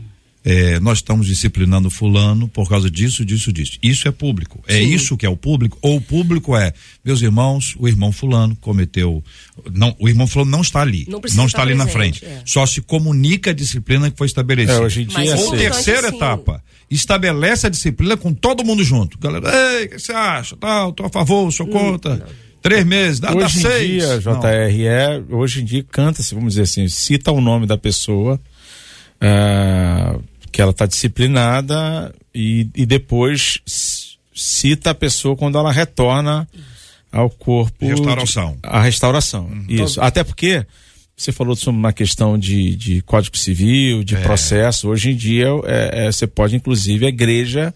Speaker 1: é, nós estamos disciplinando fulano por causa disso, disso, disso. Isso é público. É
Speaker 3: Sim.
Speaker 1: isso que é o público? Ou o público é, meus irmãos, o irmão fulano cometeu, não, o irmão fulano não está ali,
Speaker 3: Não precisa
Speaker 1: está ali na
Speaker 3: presente,
Speaker 1: frente.
Speaker 3: é.
Speaker 1: Só se comunica a disciplina que foi estabelecida.
Speaker 5: É, hoje em dia
Speaker 3: Mas
Speaker 5: é
Speaker 3: é
Speaker 1: Ou
Speaker 5: assim.
Speaker 3: importante,
Speaker 1: terceira
Speaker 3: assim,
Speaker 1: etapa, estabelece a disciplina com todo mundo junto. Galera, ei, o que você acha? Tal, tô a favor, sou contra. Três meses, dá
Speaker 5: Hoje em
Speaker 1: seis.
Speaker 5: dia. JR, é, hoje em dia canta-se, vamos dizer assim, cita o nome da pessoa, ah, que ela está disciplinada e, e depois cita a pessoa quando ela retorna ao corpo.
Speaker 1: Restauração.
Speaker 5: de- a restauração. Isso. Até porque você falou sobre uma questão de, de código civil, de processo. Hoje em dia, é, é, você pode, inclusive, a igreja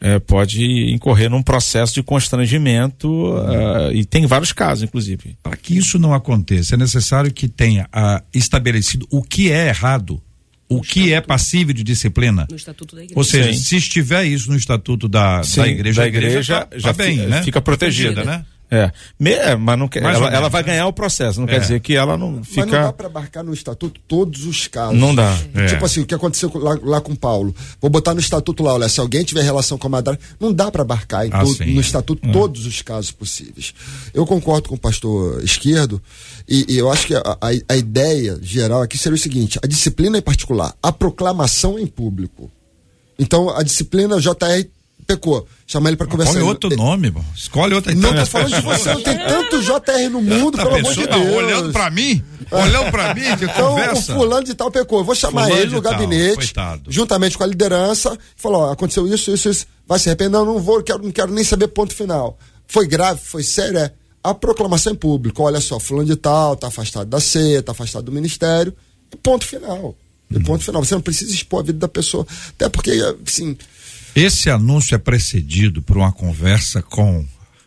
Speaker 5: é, pode incorrer num processo de constrangimento ah, e tem vários casos, inclusive.
Speaker 1: Para que isso não aconteça, é necessário que tenha ah, estabelecido o que é errado, o que é passível de disciplina.
Speaker 3: No Estatuto da Igreja.
Speaker 1: Ou seja,
Speaker 5: Sim.
Speaker 1: se estiver isso no estatuto da,
Speaker 5: Sim,
Speaker 1: da igreja,
Speaker 5: da
Speaker 1: a igreja,
Speaker 5: igreja
Speaker 1: tá-
Speaker 5: já
Speaker 1: tá bem,
Speaker 5: fi-
Speaker 1: né?
Speaker 5: fica protegida.
Speaker 1: né?
Speaker 5: É, Me- é, mas não quer, ela, ela vai ganhar o processo, não
Speaker 1: É.
Speaker 5: quer dizer que ela não
Speaker 4: Mas não dá
Speaker 5: fica.
Speaker 4: para abarcar no estatuto todos os casos.
Speaker 5: Não dá.
Speaker 1: É.
Speaker 4: Tipo assim, o que aconteceu lá, lá com Paulo. Vou botar no estatuto lá, olha, se alguém tiver relação com a madrasta, não dá para abarcar em
Speaker 1: Ah,
Speaker 4: todo- no estatuto todos os casos possíveis. Eu concordo com o pastor Esquerdo e, e eu acho que a, a, a ideia geral aqui seria o seguinte: a disciplina em particular, a proclamação em público. Então, a disciplina JR pecou. Chama ele para conversar.
Speaker 1: Põe outro nome, bom. escolhe outra
Speaker 4: Não tô falando de você, não tem tanto JR no mundo, pelo amor de Deus.
Speaker 1: olhando pra mim, olhando pra mim, de
Speaker 4: Então,
Speaker 1: conversa.
Speaker 4: o fulano de tal pecou. Eu vou chamar
Speaker 1: Fulano
Speaker 4: ele no
Speaker 1: tal,
Speaker 4: gabinete,
Speaker 1: coitado.
Speaker 4: juntamente com a liderança, e falar, ó, aconteceu isso, isso, isso. Vai se arrepender? Não, não vou, quero, não quero nem saber ponto final. Foi grave, foi sério, é. A proclamação em público, olha só, fulano de tal, tá afastado da ceia, tá afastado do ministério. E ponto final. E ponto final. Você não precisa expor a vida da pessoa. Até porque, assim,
Speaker 1: Esse anúncio é precedido por uma conversa com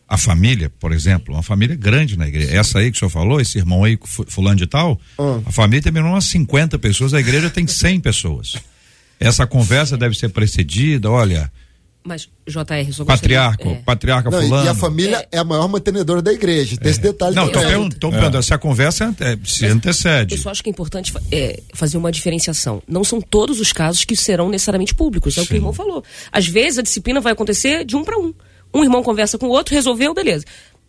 Speaker 1: a família, por exemplo, uma família grande na igreja. Essa aí que o senhor falou, esse irmão aí, fu- fulano de tal,
Speaker 4: Ah.
Speaker 1: a família tem umas 50 pessoas, a igreja tem 100 pessoas. Essa conversa deve ser precedida, olha,
Speaker 3: Mas, JR, só
Speaker 1: patriarca,
Speaker 3: é.
Speaker 1: patriarca
Speaker 4: não, e-
Speaker 1: fulano.
Speaker 4: e a família é. a maior mantenedora da igreja. Tem esse detalhe
Speaker 1: Não,
Speaker 4: também.
Speaker 1: perguntando, tô perguntando se a conversa ante- se antecede.
Speaker 3: Eu só acho que é importante é, fazer uma diferenciação. Não são todos os casos que serão necessariamente públicos, é o que o irmão falou. Às vezes a disciplina vai acontecer de um para um. Um irmão conversa com o outro, resolveu, beleza.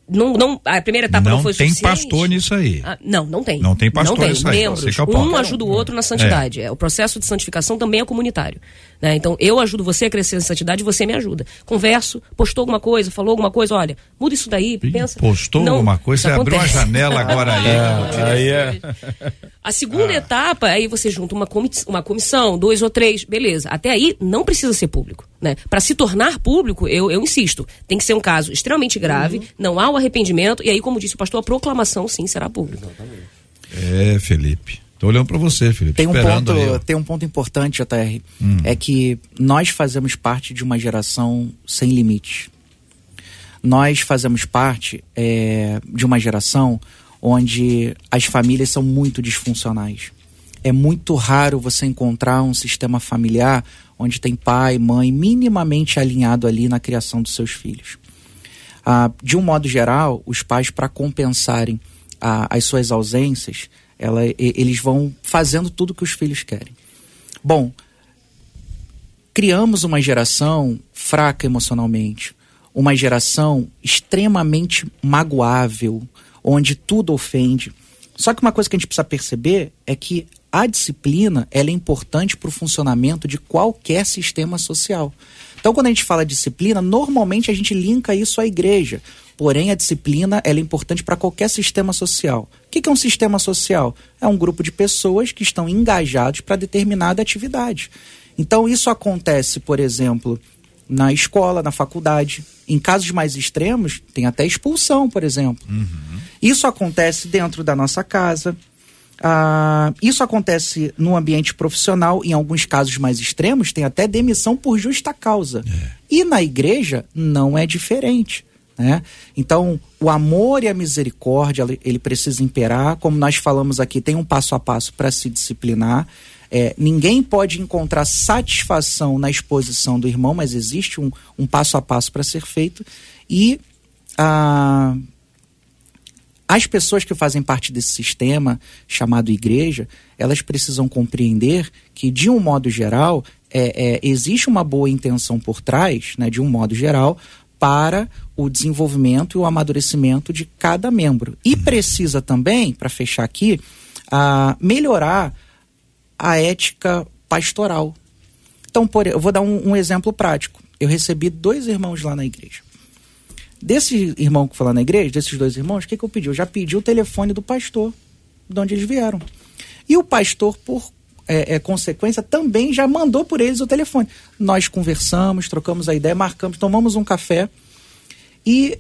Speaker 3: Não, não, a primeira etapa não,
Speaker 1: Não
Speaker 3: foi
Speaker 1: tem
Speaker 3: suficiente.
Speaker 1: pastor nisso aí.
Speaker 3: Ah, não, não tem.
Speaker 1: Não tem pastor
Speaker 3: Não tem.
Speaker 1: nisso aí,
Speaker 3: Membros.
Speaker 1: que é.
Speaker 3: Um ajuda o outro na santidade. É. O processo de santificação também é comunitário. né? Então, eu ajudo você a crescer em santidade e você me ajuda. Converso, postou alguma coisa, falou alguma coisa, olha, muda isso daí,
Speaker 1: Ih,
Speaker 3: pensa.
Speaker 1: Postou
Speaker 3: Não,
Speaker 1: alguma coisa, você abriu uma
Speaker 3: acontece.
Speaker 1: janela agora aí.
Speaker 5: Aí é.
Speaker 3: A segunda etapa, aí você junta uma, comi uma comissão, dois ou três, beleza. Até aí não precisa ser público. Né? Para se tornar público, eu, eu insisto, tem que ser um caso extremamente grave,
Speaker 1: Uhum.
Speaker 3: não há o arrependimento, e aí, como disse o pastor, a proclamação sim será pública.
Speaker 1: É, Felipe. Tô olhando pra você, Felipe.
Speaker 2: Tem um, ponto,
Speaker 1: aí,
Speaker 2: tem um ponto importante, JR, é que nós fazemos parte de uma geração sem limites. Nós fazemos parte é, de uma geração onde as famílias são muito disfuncionais. É muito raro você encontrar um sistema familiar onde tem pai, mãe minimamente alinhado ali na criação dos seus filhos. Ah, de um modo geral, os pais, para compensarem ah, as suas ausências, ela, eles vão fazendo tudo que os filhos querem. Bom, criamos uma geração fraca emocionalmente, uma geração extremamente magoável, onde tudo ofende. Só que uma coisa que a gente precisa perceber é que a disciplina ela é importante para o funcionamento de qualquer sistema social. Então, quando a gente fala disciplina, normalmente a gente linka isso à igreja. Porém, a disciplina é importante para qualquer sistema social. O que que é um sistema social? É um grupo de pessoas que estão engajados para determinada atividade. Então, isso acontece, por exemplo, na escola, na faculdade. Em casos mais extremos, tem até expulsão, por exemplo. Isso acontece dentro da nossa casa. Ah, isso acontece no ambiente profissional, em alguns casos mais extremos, tem até demissão por justa causa. E na igreja não é diferente. Né? Então, o amor e a misericórdia, ele- ele precisa imperar. Como nós falamos aqui, tem um passo a passo para se disciplinar. É, ninguém pode encontrar satisfação na exposição do irmão, mas existe um, um passo a passo para ser feito. E ah, as pessoas que fazem parte desse sistema chamado igreja, elas precisam compreender que, de um modo geral, é, é, existe uma boa intenção por trás, né, de um modo geral, para o desenvolvimento e o amadurecimento de cada membro. E precisa também, para fechar aqui, ah, melhorar a ética pastoral. Então, por, eu vou dar um, um exemplo prático. Eu recebi dois irmãos lá na igreja. Desse irmão que foi lá na igreja, desses dois irmãos, o que, que eu pedi? Eu já pedi o telefone do pastor, de onde eles vieram. E o pastor, por é, é, consequência, também já mandou por eles o telefone. Nós conversamos, trocamos a ideia, marcamos, tomamos um café. E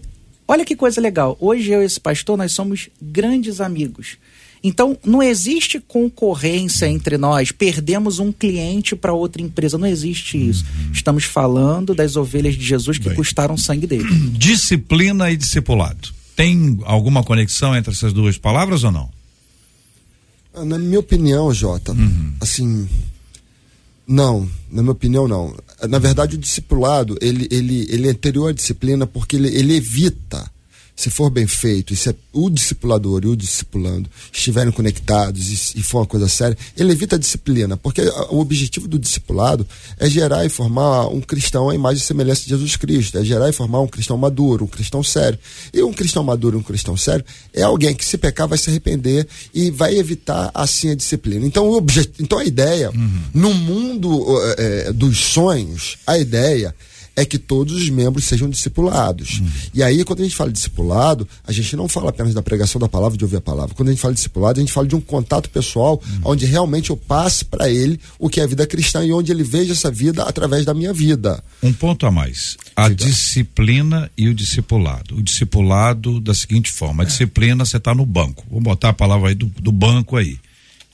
Speaker 2: olha que coisa legal. Hoje eu e esse pastor, nós somos grandes amigos. Então, não existe concorrência entre nós, perdemos um cliente para outra empresa. Não existe isso. Estamos falando das ovelhas de Jesus que
Speaker 1: Bem.
Speaker 2: custaram o sangue dele.
Speaker 1: Disciplina e discipulado. Tem alguma conexão entre essas duas palavras ou não?
Speaker 4: Ah, Na minha opinião, Jota, assim, não, na minha opinião, não. Na verdade, o discipulado, ele, ele, ele é anterior à disciplina porque ele, ele evita, se for bem feito, e se é o discipulador e o discipulando estiverem conectados e, e for uma coisa séria, ele evita a disciplina, porque o objetivo do discipulado é gerar e formar um cristão à imagem e semelhança de Jesus Cristo, é gerar e formar um cristão maduro, um cristão sério. E um cristão maduro e um cristão sério é alguém que se pecar vai se arrepender e vai evitar assim a disciplina. Então, o então a ideia, no mundo eh, dos sonhos, a ideia é que todos os membros sejam discipulados. E aí, quando a gente fala de discipulado, a gente não fala apenas da pregação da palavra, de ouvir a palavra. Quando a gente fala de discipulado, a gente fala de um contato pessoal, onde realmente eu passe para ele o que é a vida cristã e onde ele veja essa vida através da minha vida.
Speaker 1: Um ponto a mais. A disciplina e o discipulado. O discipulado da seguinte forma: a disciplina, você está no banco. Vou botar a palavra aí do, do banco aí.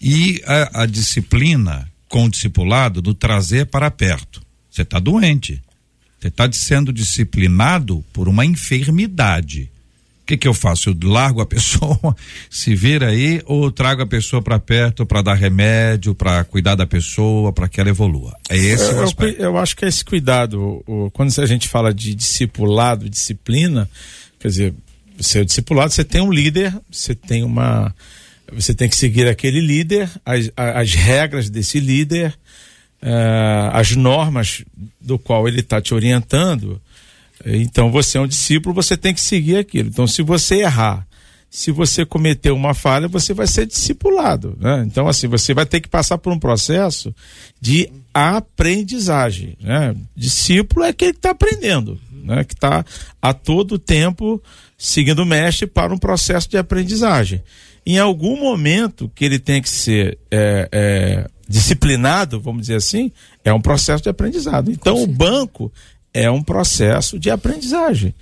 Speaker 1: E a, a disciplina com o discipulado do trazer para perto. Você está doente. Você está sendo disciplinado por uma enfermidade. O que, que eu faço? Eu largo a pessoa, se vira aí, ou eu trago a pessoa para perto para dar remédio, para cuidar da pessoa, para que ela evolua. É esse o
Speaker 5: eu, eu,
Speaker 1: aspecto.
Speaker 5: eu acho que é esse cuidado. o- quando a gente fala de discipulado, disciplina, quer dizer, você é o discipulado, você tem um líder, você tem uma. Você tem que seguir aquele líder, as, as regras desse líder, eh, as normas do qual ele está te orientando. Então você é um discípulo, você tem que seguir aquilo. Então, se você errar, se você cometer uma falha, você vai ser discipulado. Né? Então, assim, você vai ter que passar por um processo de aprendizagem. Né? Discípulo é aquele que está aprendendo, né? que está a todo tempo seguindo o mestre para um processo de aprendizagem. Em algum momento que ele tem que ser é, é, disciplinado, vamos dizer assim, é um processo de aprendizado. Então, o banco é um processo de aprendizagem.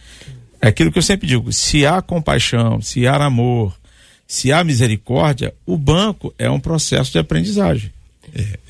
Speaker 5: É aquilo que eu sempre digo: se há compaixão, se há amor, se há misericórdia, o banco é um processo de aprendizagem.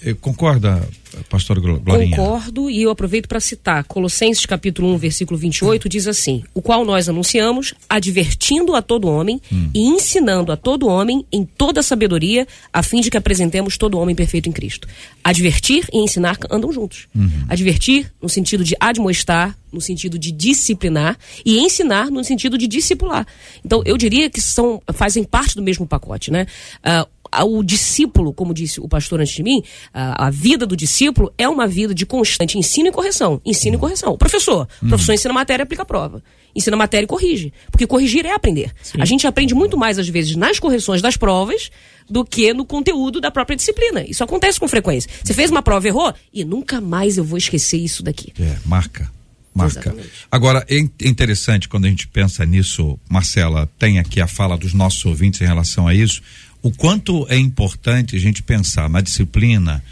Speaker 1: É, concorda, pastor Glo- Glorinha?
Speaker 3: Concordo e eu aproveito para citar Colossenses capítulo 1, versículo 28, diz assim: "O qual nós anunciamos, advertindo a todo homem e ensinando a todo homem em toda sabedoria, a fim de que apresentemos todo homem perfeito em Cristo." Advertir e ensinar andam juntos. Advertir no sentido de admoestar, no sentido de disciplinar e ensinar no sentido de discipular. Então, eu diria que são fazem parte do mesmo pacote, né? A- o discípulo, como disse o pastor antes de mim, a, a vida do discípulo é uma vida de constante ensino e correção. Ensino e correção. O professor, o professor ensina matéria e aplica a prova. Ensina matéria e corrige. Porque corrigir é aprender. A gente aprende muito mais, às vezes, nas correções das provas do que no conteúdo da própria disciplina. Isso acontece com frequência. Você fez uma prova, errou, e nunca mais eu vou esquecer isso daqui.
Speaker 1: É, marca. Marca.
Speaker 3: Exatamente.
Speaker 1: Agora, é in- interessante quando a gente pensa nisso, Marcela, tem aqui a fala dos nossos ouvintes em relação a isso, o quanto é importante a gente pensar na disciplina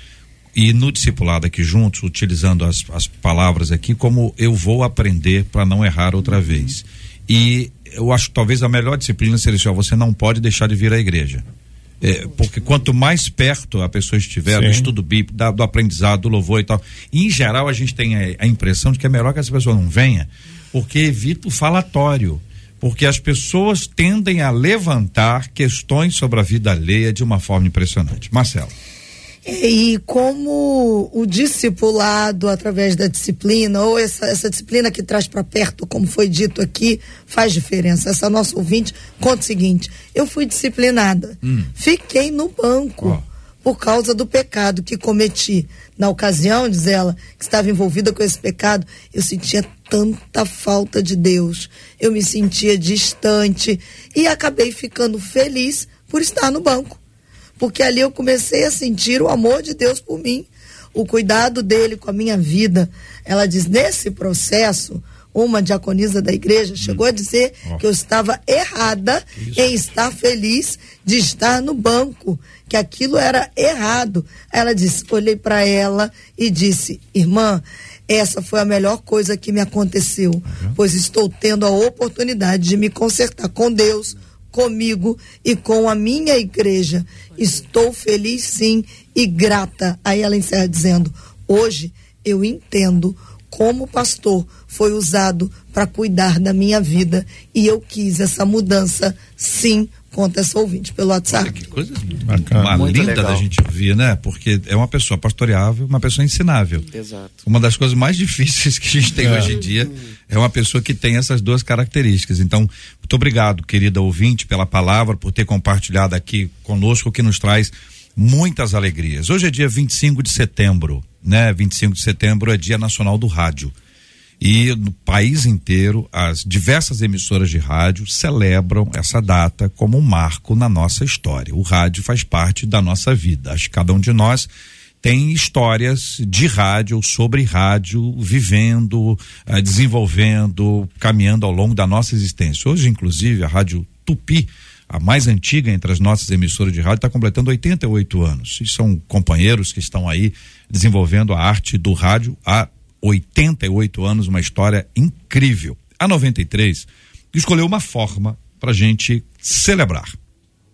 Speaker 1: e no discipulado aqui juntos, utilizando as, as palavras aqui, como eu vou aprender para não errar outra vez. E eu acho que talvez a melhor disciplina seria assim, você não pode deixar de vir à igreja. É, porque quanto mais perto a pessoa estiver Sim. do estudo bíblico, da, do aprendizado, do louvor e tal, e em geral a gente tem a, a, impressão de que é melhor que essa pessoa não venha, porque evita o falatório. Porque as pessoas tendem a levantar questões sobre a vida alheia de uma forma impressionante. Marcelo.
Speaker 6: E como o discipulado através da disciplina, ou essa, essa disciplina que traz para perto, como foi dito aqui, faz diferença. Essa nossa ouvinte conta o seguinte: eu fui disciplinada, hum. fiquei no banco. Oh. Por causa do pecado que cometi. Na ocasião, diz ela, que estava envolvida com esse pecado, eu sentia tanta falta de Deus. Eu me sentia distante e acabei ficando feliz por estar no banco porque ali eu comecei a sentir o amor de Deus por mim, o cuidado dele com a minha vida. Ela diz: nesse processo, uma diaconisa da igreja chegou hum. a dizer oh. que eu estava errada Isso. em estar feliz de estar no banco, que aquilo era errado. Ela disse: olhei para ela e disse: irmã, essa foi a melhor coisa que me aconteceu, uhum. pois estou tendo a oportunidade de me consertar com Deus, comigo e com a minha igreja. Estou feliz sim e grata. Aí ela encerra dizendo: Hoje eu entendo como pastor foi usado para cuidar da minha vida e eu quis essa mudança sim conta essa ouvinte pelo WhatsApp. Olha
Speaker 1: que coisa bacana. Uma linda legal. da gente ouvir, né? Porque é uma pessoa pastoreável, uma pessoa ensinável.
Speaker 2: Exato.
Speaker 1: Uma das coisas mais difíceis que a gente tem é. hoje em dia é uma pessoa que tem essas duas características. Então, muito obrigado, querida ouvinte, pela palavra, por ter compartilhado aqui conosco, que nos traz muitas alegrias. Hoje é dia 25 de setembro, né? 25 de setembro é Dia Nacional do Rádio. E no país inteiro, as diversas emissoras de rádio celebram essa data como um marco na nossa história. O rádio faz parte da nossa vida. Acho que cada um de nós tem histórias de rádio, sobre rádio, vivendo, eh, desenvolvendo, caminhando ao longo da nossa existência. Hoje, inclusive, a Rádio Tupi, a mais antiga entre as nossas emissoras de rádio, está completando 88 anos. E são companheiros que estão aí desenvolvendo a arte do rádio há 88 anos, uma história incrível. A 93 escolheu uma forma para a gente celebrar,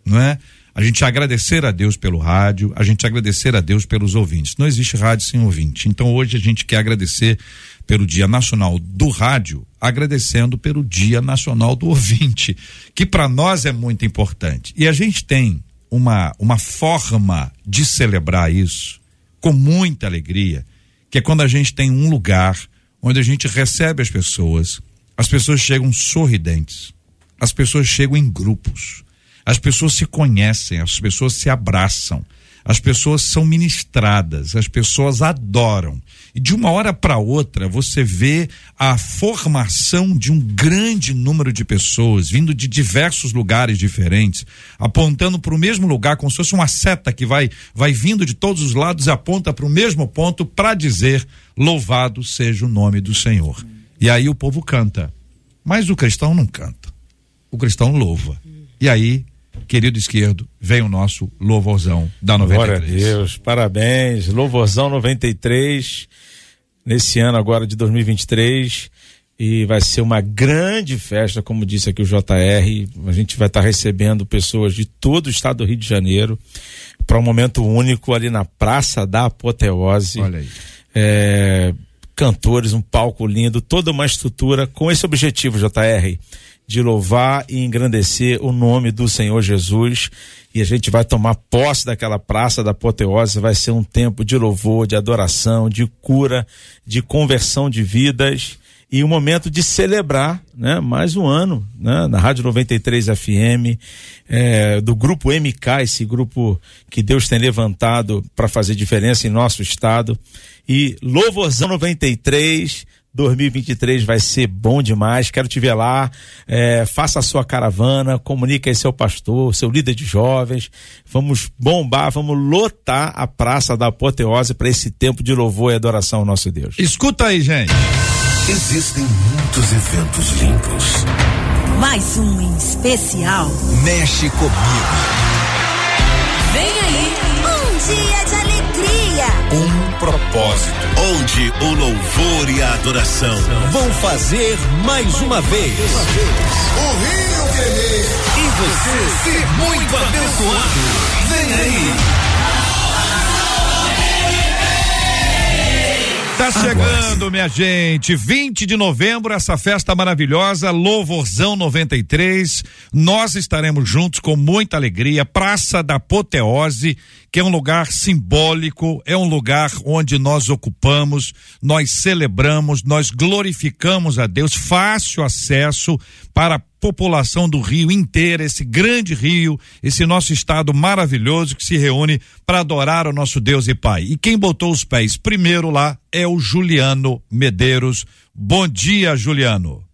Speaker 1: não é? A gente agradecer a Deus pelo rádio, a gente agradecer a Deus pelos ouvintes. Não existe rádio sem ouvinte. Então hoje a gente quer agradecer pelo Dia Nacional do Rádio, agradecendo pelo Dia Nacional do Ouvinte, que para nós é muito importante. E a gente tem uma, uma forma de celebrar isso com muita alegria que é quando a gente tem um lugar onde a gente recebe as pessoas, as pessoas chegam sorridentes, as pessoas chegam em grupos, as pessoas se conhecem, as pessoas se abraçam, as pessoas são ministradas, as pessoas adoram. E de uma hora para outra, você vê a formação de um grande número de pessoas vindo de diversos lugares diferentes, apontando para o mesmo lugar, como se fosse uma seta que vai, vai vindo de todos os lados e aponta para o mesmo ponto para dizer: Louvado seja o nome do Senhor. E aí o povo canta. Mas o cristão não canta. O cristão louva. E aí querido esquerdo, vem o nosso louvorzão da 93.
Speaker 5: Glória a Deus, parabéns, louvorzão 93, nesse ano agora de 2023, e vai ser uma grande festa, como disse aqui o JR, a gente vai estar recebendo pessoas de todo o estado do Rio de Janeiro, para um momento único ali na Praça da Apoteose.
Speaker 1: Olha aí.
Speaker 5: É, cantores, um palco lindo, toda uma estrutura com esse objetivo, JR de louvar e engrandecer o nome do Senhor Jesus. E a gente vai tomar posse daquela praça da apoteose. Vai ser um tempo de louvor, de adoração, de cura, de conversão de vidas e um momento de celebrar, né, mais um ano, né, na Rádio 93 FM, é, do grupo MK, esse grupo que Deus tem levantado para fazer diferença em nosso estado. E Louvorzão 93 2023 vai ser bom demais. Quero te ver lá. É, faça a sua caravana, comunique aí seu pastor, seu líder de jovens. Vamos bombar, vamos lotar a Praça da Apoteose para esse tempo de louvor e adoração ao nosso Deus.
Speaker 1: Escuta aí, gente.
Speaker 7: Existem muitos eventos limpos.
Speaker 8: Mais um em especial.
Speaker 7: Mexe comigo.
Speaker 8: Vem aí. Um dia de alegria.
Speaker 7: Um propósito.
Speaker 9: Onde o louvor e a adoração vão fazer mais uma vez.
Speaker 7: O Rio tremer.
Speaker 9: E você muito abençoado. Vem aí.
Speaker 1: Tá chegando, minha gente. 20 de novembro, essa festa maravilhosa, Louvorzão 93. Nós estaremos juntos com muita alegria. Praça da Apoteose, que é um lugar simbólico, é um lugar onde nós ocupamos, nós celebramos, nós glorificamos a Deus. Fácil acesso para população do Rio inteira, esse grande rio, esse nosso estado maravilhoso que se reúne para adorar o nosso Deus e Pai. E quem botou os pés primeiro lá é o Juliano Medeiros. Bom dia, Juliano.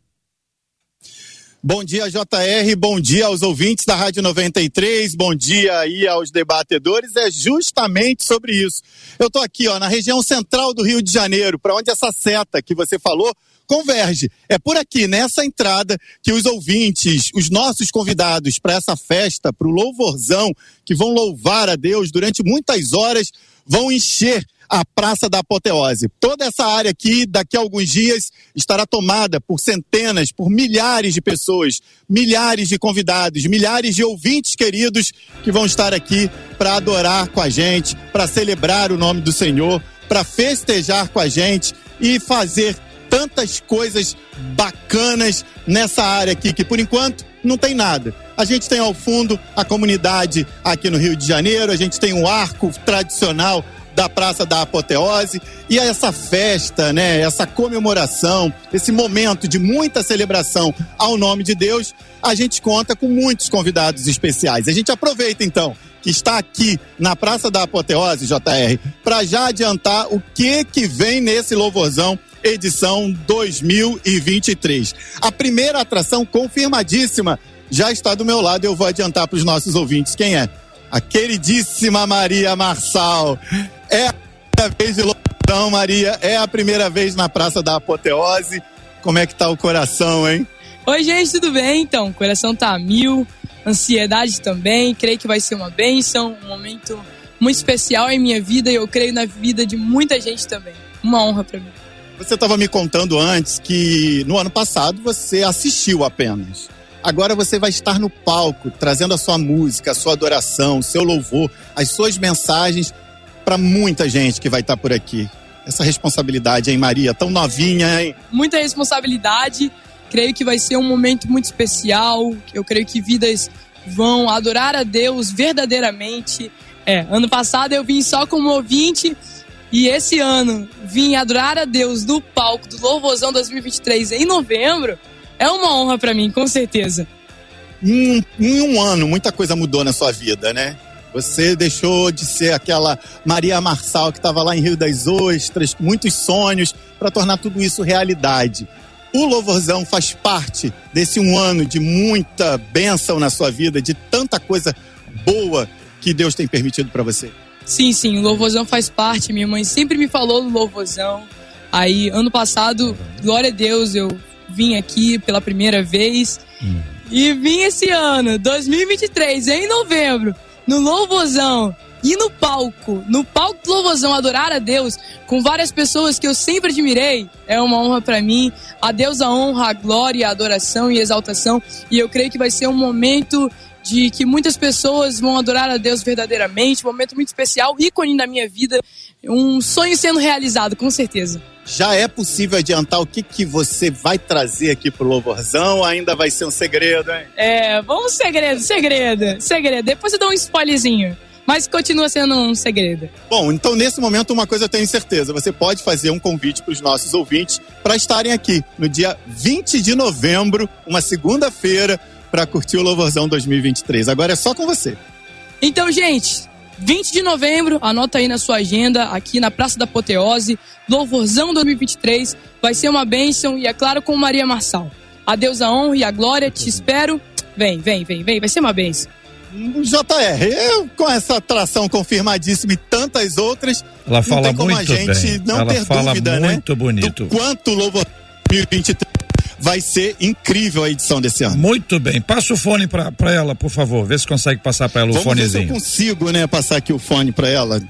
Speaker 10: Bom dia, JR, bom dia aos ouvintes da Rádio 93, bom dia aí aos debatedores. É justamente sobre isso. Eu tô aqui, ó, na região central do Rio de Janeiro, para onde essa seta que você falou converge. É por aqui, nessa entrada, que os ouvintes, os nossos convidados para essa festa, para o louvorzão, que vão louvar a Deus durante muitas horas, vão encher a Praça da Apoteose. Toda essa área aqui, daqui a alguns dias, estará tomada por centenas, por milhares de pessoas, milhares de convidados, milhares de ouvintes queridos que vão estar aqui para adorar com a gente, para celebrar o nome do Senhor, para festejar com a gente e fazer tantas coisas bacanas nessa área aqui, que por enquanto não tem nada. A gente tem ao fundo a comunidade aqui no Rio de Janeiro, a gente tem um arco tradicional da Praça da Apoteose e essa festa, né, essa comemoração, esse momento de muita celebração ao nome de Deus, a gente conta com muitos convidados especiais. A gente aproveita então que está aqui na Praça da Apoteose, JR, para já adiantar o que que vem nesse louvorzão edição 2023. A primeira atração confirmadíssima já está do meu lado, eu vou adiantar para os nossos ouvintes quem é. A queridíssima Maria Marçal. É a primeira vez de louvorzão, Maria, é a primeira vez na Praça da Apoteose. Como é que tá o coração, hein?
Speaker 11: Oi, gente, tudo bem? Então, o coração tá a mil, ansiedade também, creio que vai ser uma bênção, um momento muito especial em minha vida e eu creio na vida de muita gente também. Uma honra para mim.
Speaker 10: Você estava me contando antes que no ano passado você assistiu apenas. Agora você vai estar no palco, trazendo a sua música, a sua adoração, o seu louvor, as suas mensagens para muita gente que vai estar por aqui. Essa responsabilidade, hein, Maria? Tão novinha, hein?
Speaker 11: Muita responsabilidade. Creio que vai ser um momento muito especial. Eu creio que vidas vão adorar a Deus verdadeiramente. É, ano passado eu vim só como ouvinte e esse ano vim adorar a Deus do palco do Louvorzão 2023 em novembro. É uma honra para mim, com certeza.
Speaker 10: Em, em um ano, muita coisa mudou na sua vida, né? Você deixou de ser aquela Maria Marçal que estava lá em Rio das Ostras, muitos sonhos, para tornar tudo isso realidade. O Louvorzão faz parte desse um ano de muita bênção na sua vida, de tanta coisa boa que Deus tem permitido para você.
Speaker 11: Sim, sim, o Louvorzão faz parte. Minha mãe sempre me falou do Louvorzão. Aí, ano passado, glória a Deus, eu vim aqui pela primeira vez.
Speaker 1: Hum.
Speaker 11: E vim esse ano, 2023, em novembro, no Louvorzão. E no palco, no palco do Louvorzão, adorar a Deus com várias pessoas que eu sempre admirei, é uma honra para mim. A Deus a honra, a glória, a adoração e a exaltação. E eu creio que vai ser um momento de que muitas pessoas vão adorar a Deus verdadeiramente, um momento muito especial, ícone na minha vida, um sonho sendo realizado, com certeza.
Speaker 10: Já é possível adiantar o que, que você vai trazer aqui pro Louvorzão? Ainda vai ser um segredo, hein?
Speaker 11: É, vamos segredo, segredo, segredo. Depois eu dou um spoilerzinho. Mas continua sendo um segredo.
Speaker 10: Bom, então nesse momento uma coisa eu tenho certeza, você pode fazer um convite para os nossos ouvintes para estarem aqui no dia 20 de novembro, uma segunda-feira, para curtir o Louvorzão 2023. Agora é só com você.
Speaker 11: Então, gente, 20 de novembro, anota aí na sua agenda, aqui na Praça da Apoteose, Louvorzão 2023. Vai ser uma bênção e, é claro, com Maria Marçal. A Deus a honra e a glória, te espero. Vem, vem, vem, vem, vai ser uma bênção.
Speaker 10: JR, eu, com essa atração confirmadíssima e tantas outras,
Speaker 1: Ela
Speaker 10: não
Speaker 1: fala
Speaker 10: tem como
Speaker 1: muito
Speaker 10: a gente
Speaker 1: bem.
Speaker 10: não
Speaker 1: Ela
Speaker 10: ter
Speaker 1: fala
Speaker 10: dúvida,
Speaker 1: muito
Speaker 10: né?
Speaker 1: bonito.
Speaker 10: Do quanto o Louvor 2023 vai ser incrível a edição desse ano.
Speaker 1: Muito bem. Passa o fone pra, pra ela, por favor. Vê se consegue passar pra ela o
Speaker 10: Vamos ver se eu
Speaker 1: fonezinho.
Speaker 10: consigo, né, passar aqui o fone para ela.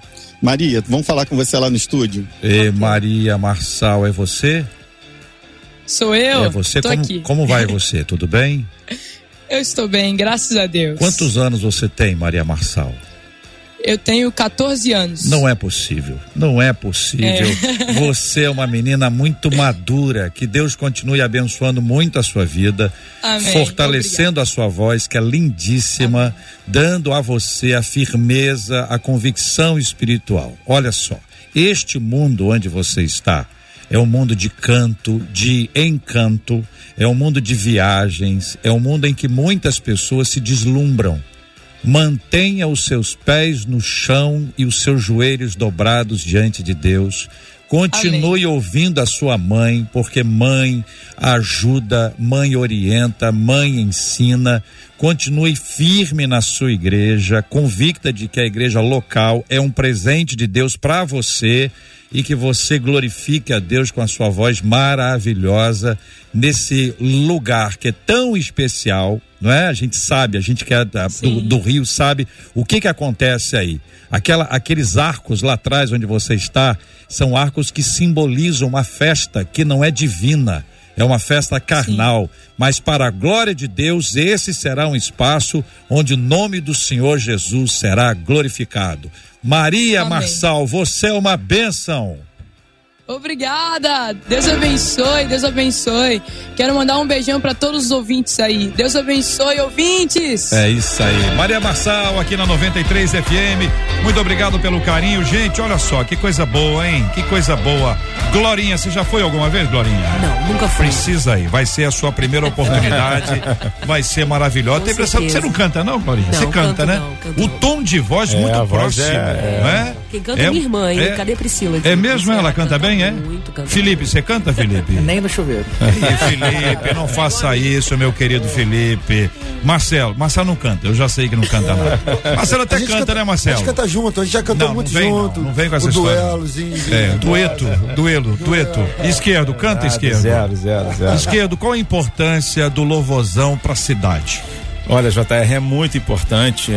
Speaker 10: Maria, vamos falar com você lá no estúdio.
Speaker 1: E Maria Marçal, é você?
Speaker 11: Sou eu?
Speaker 1: É você?
Speaker 11: Tô
Speaker 1: como,
Speaker 11: aqui.
Speaker 1: como vai você? Tudo bem?
Speaker 11: Eu estou bem, graças a Deus.
Speaker 1: Quantos anos você tem, Maria Marçal?
Speaker 11: Eu tenho 14 anos.
Speaker 1: Não é possível. Não é possível. Você é uma menina muito madura. Que Deus continue abençoando muito a sua vida,
Speaker 11: Amém.
Speaker 1: fortalecendo a sua voz, que é lindíssima, dando a você a firmeza, a convicção espiritual. Olha só, este mundo onde você está é um mundo de canto, de encanto, é um mundo de viagens, é um mundo em que muitas pessoas se deslumbram. Mantenha os seus pés no chão e os seus joelhos dobrados diante de Deus. Continue
Speaker 11: Amém.
Speaker 1: ouvindo a sua mãe, porque mãe ajuda, mãe orienta, mãe ensina. Continue firme na sua igreja, convicta de que a igreja local é um presente de Deus para você e que você glorifique a Deus com a sua voz maravilhosa nesse lugar que é tão especial, não é? A gente sabe, a gente que é da- do, do Rio sabe o que que acontece aí. Aquela, aqueles arcos lá atrás onde você está são arcos que simbolizam uma festa que não é divina. É uma festa carnal, mas para a glória de Deus, esse será um espaço onde o nome do Senhor Jesus será glorificado. Maria
Speaker 11: Amém.
Speaker 1: Marçal, você é uma bênção.
Speaker 11: Obrigada! Deus abençoe, Deus abençoe. Quero mandar um beijão para todos os ouvintes aí. Deus abençoe, ouvintes!
Speaker 1: É isso aí. Maria Marçal aqui na 93 FM. Muito obrigado pelo carinho. Gente, olha só, que coisa boa, hein? Que coisa boa. Glorinha, você já foi alguma vez, Glorinha?
Speaker 3: Não, nunca fui.
Speaker 1: Precisa ir. Vai ser a sua primeira oportunidade. Vai ser maravilhosa. Tem impressão que você não canta, não, Glorinha?
Speaker 3: Não,
Speaker 1: você canta,
Speaker 3: canto
Speaker 1: né?
Speaker 3: não, canto
Speaker 1: o tom de voz
Speaker 5: É,
Speaker 1: muito
Speaker 5: a voz
Speaker 1: próximo,
Speaker 5: é-
Speaker 1: não é?
Speaker 3: Quem canta é minha irmã, hein? Cadê Priscila?
Speaker 1: É mesmo?
Speaker 3: Ela
Speaker 1: Ela canta bem, é?
Speaker 3: Muito, canta
Speaker 1: Felipe, você canta, Felipe?
Speaker 2: Nem no chuveiro.
Speaker 1: Felipe, não faça isso, meu querido Felipe. Marcelo, Marcelo não canta, eu já sei que não canta nada. Marcelo até
Speaker 4: A gente
Speaker 1: canta, né,
Speaker 4: A
Speaker 1: Marcelo?
Speaker 4: gente canta junto, a gente já cantou
Speaker 1: Não,
Speaker 4: muito
Speaker 1: não vem,
Speaker 4: junto.
Speaker 1: Não, não vem com essa
Speaker 4: o
Speaker 1: história.
Speaker 4: duelozinho.
Speaker 1: É, dueto, duelo, dueto. Esquerdo, canta esquerdo.
Speaker 5: Zero, zero, zero.
Speaker 1: Esquerdo, qual a importância do louvozão pra cidade?
Speaker 5: Olha, JR, é muito importante.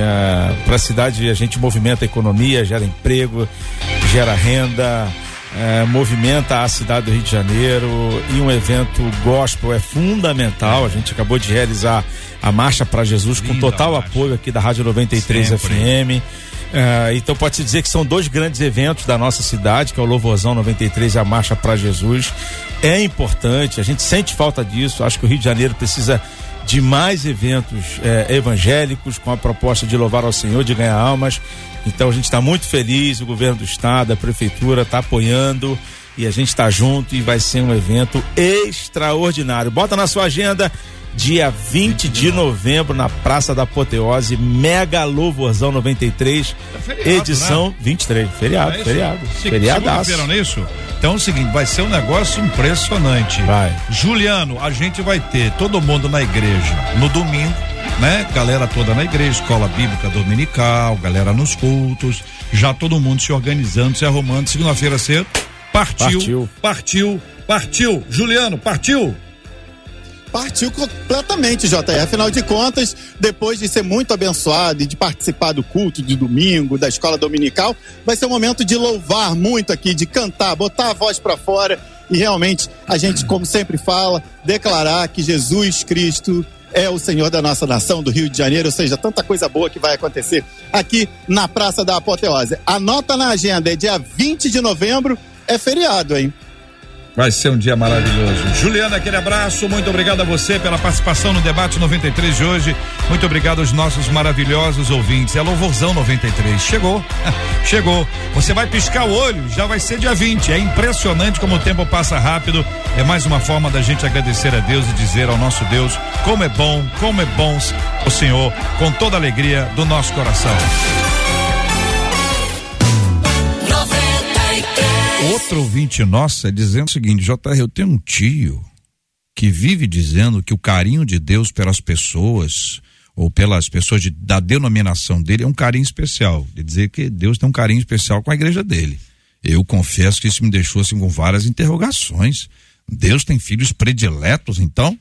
Speaker 5: Para a cidade, a gente movimenta a economia, gera emprego, gera renda, eh, movimenta a cidade do Rio de Janeiro. E um evento gospel é fundamental. A gente acabou de realizar a Marcha para Jesus com
Speaker 1: Linda
Speaker 5: total
Speaker 1: marcha.
Speaker 5: apoio aqui da Rádio 93
Speaker 1: Sempre.
Speaker 5: FM. Eh, então pode-se dizer que são dois grandes eventos da nossa cidade, que é o Louvorzão 93 e a Marcha para Jesus. É importante, a gente sente falta disso. Acho que o Rio de Janeiro precisa de mais eventos eh, evangélicos com a proposta de louvar ao Senhor, de ganhar almas. Então a gente está muito feliz, o governo do estado, a prefeitura está apoiando e a gente está junto e vai ser um evento extraordinário. Bota na sua agenda. Dia 20 de novembro, na Praça da Apoteose, Mega Louvorzão 93,
Speaker 1: feriado,
Speaker 5: edição 23. Feriado,
Speaker 1: É
Speaker 5: feriado.
Speaker 1: Se-
Speaker 5: Feriadaço.
Speaker 1: Não é isso? Então é o seguinte, vai ser um negócio impressionante.
Speaker 5: Vai.
Speaker 1: Juliano, a gente vai ter todo mundo na igreja no domingo, né? Galera toda na igreja, escola bíblica dominical, galera nos cultos, já todo mundo se organizando, se arrumando. Segunda-feira cedo, partiu,
Speaker 5: Partiu.
Speaker 1: partiu, partiu. Juliano, partiu.
Speaker 10: Partiu completamente, JR. Afinal de contas, depois de ser muito abençoado e de participar do culto de domingo, da escola dominical, vai ser um momento de louvar muito aqui, de cantar, botar a voz para fora e realmente a gente, como sempre fala, declarar que Jesus Cristo é o Senhor da nossa nação, do Rio de Janeiro, ou seja, tanta coisa boa que vai acontecer aqui na Praça da Apoteose. Anota na agenda, é dia 20 de novembro, é feriado, hein?
Speaker 1: Vai ser um dia maravilhoso. Juliana, aquele abraço. Muito obrigado a você pela participação no debate 93 de hoje. Muito obrigado aos nossos maravilhosos ouvintes. É Louvorzão 93. Chegou. Chegou. Você vai piscar o olho, já vai ser dia 20. É impressionante como o tempo passa rápido. É mais uma forma da gente agradecer a Deus e dizer ao nosso Deus como é bom, como é bom o Senhor, com toda a alegria do nosso coração. Outro ouvinte nossa dizendo o seguinte, JR, eu tenho um tio que vive dizendo que o carinho de Deus pelas pessoas, ou pelas pessoas de- da denominação dele, é um carinho especial. De dizer que Deus tem um carinho especial com a igreja dele. Eu confesso que isso me deixou assim com várias interrogações. Deus tem filhos prediletos, então?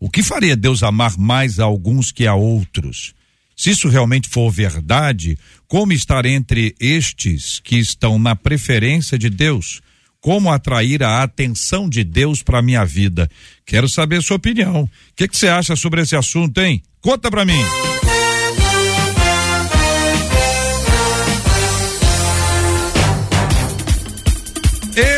Speaker 1: O que faria Deus amar mais a alguns que a outros? Se isso realmente for verdade, como estar entre estes que estão na preferência de Deus? Como atrair a atenção de Deus para minha vida? Quero saber sua opinião. O que, que você acha sobre esse assunto, hein? Conta para mim.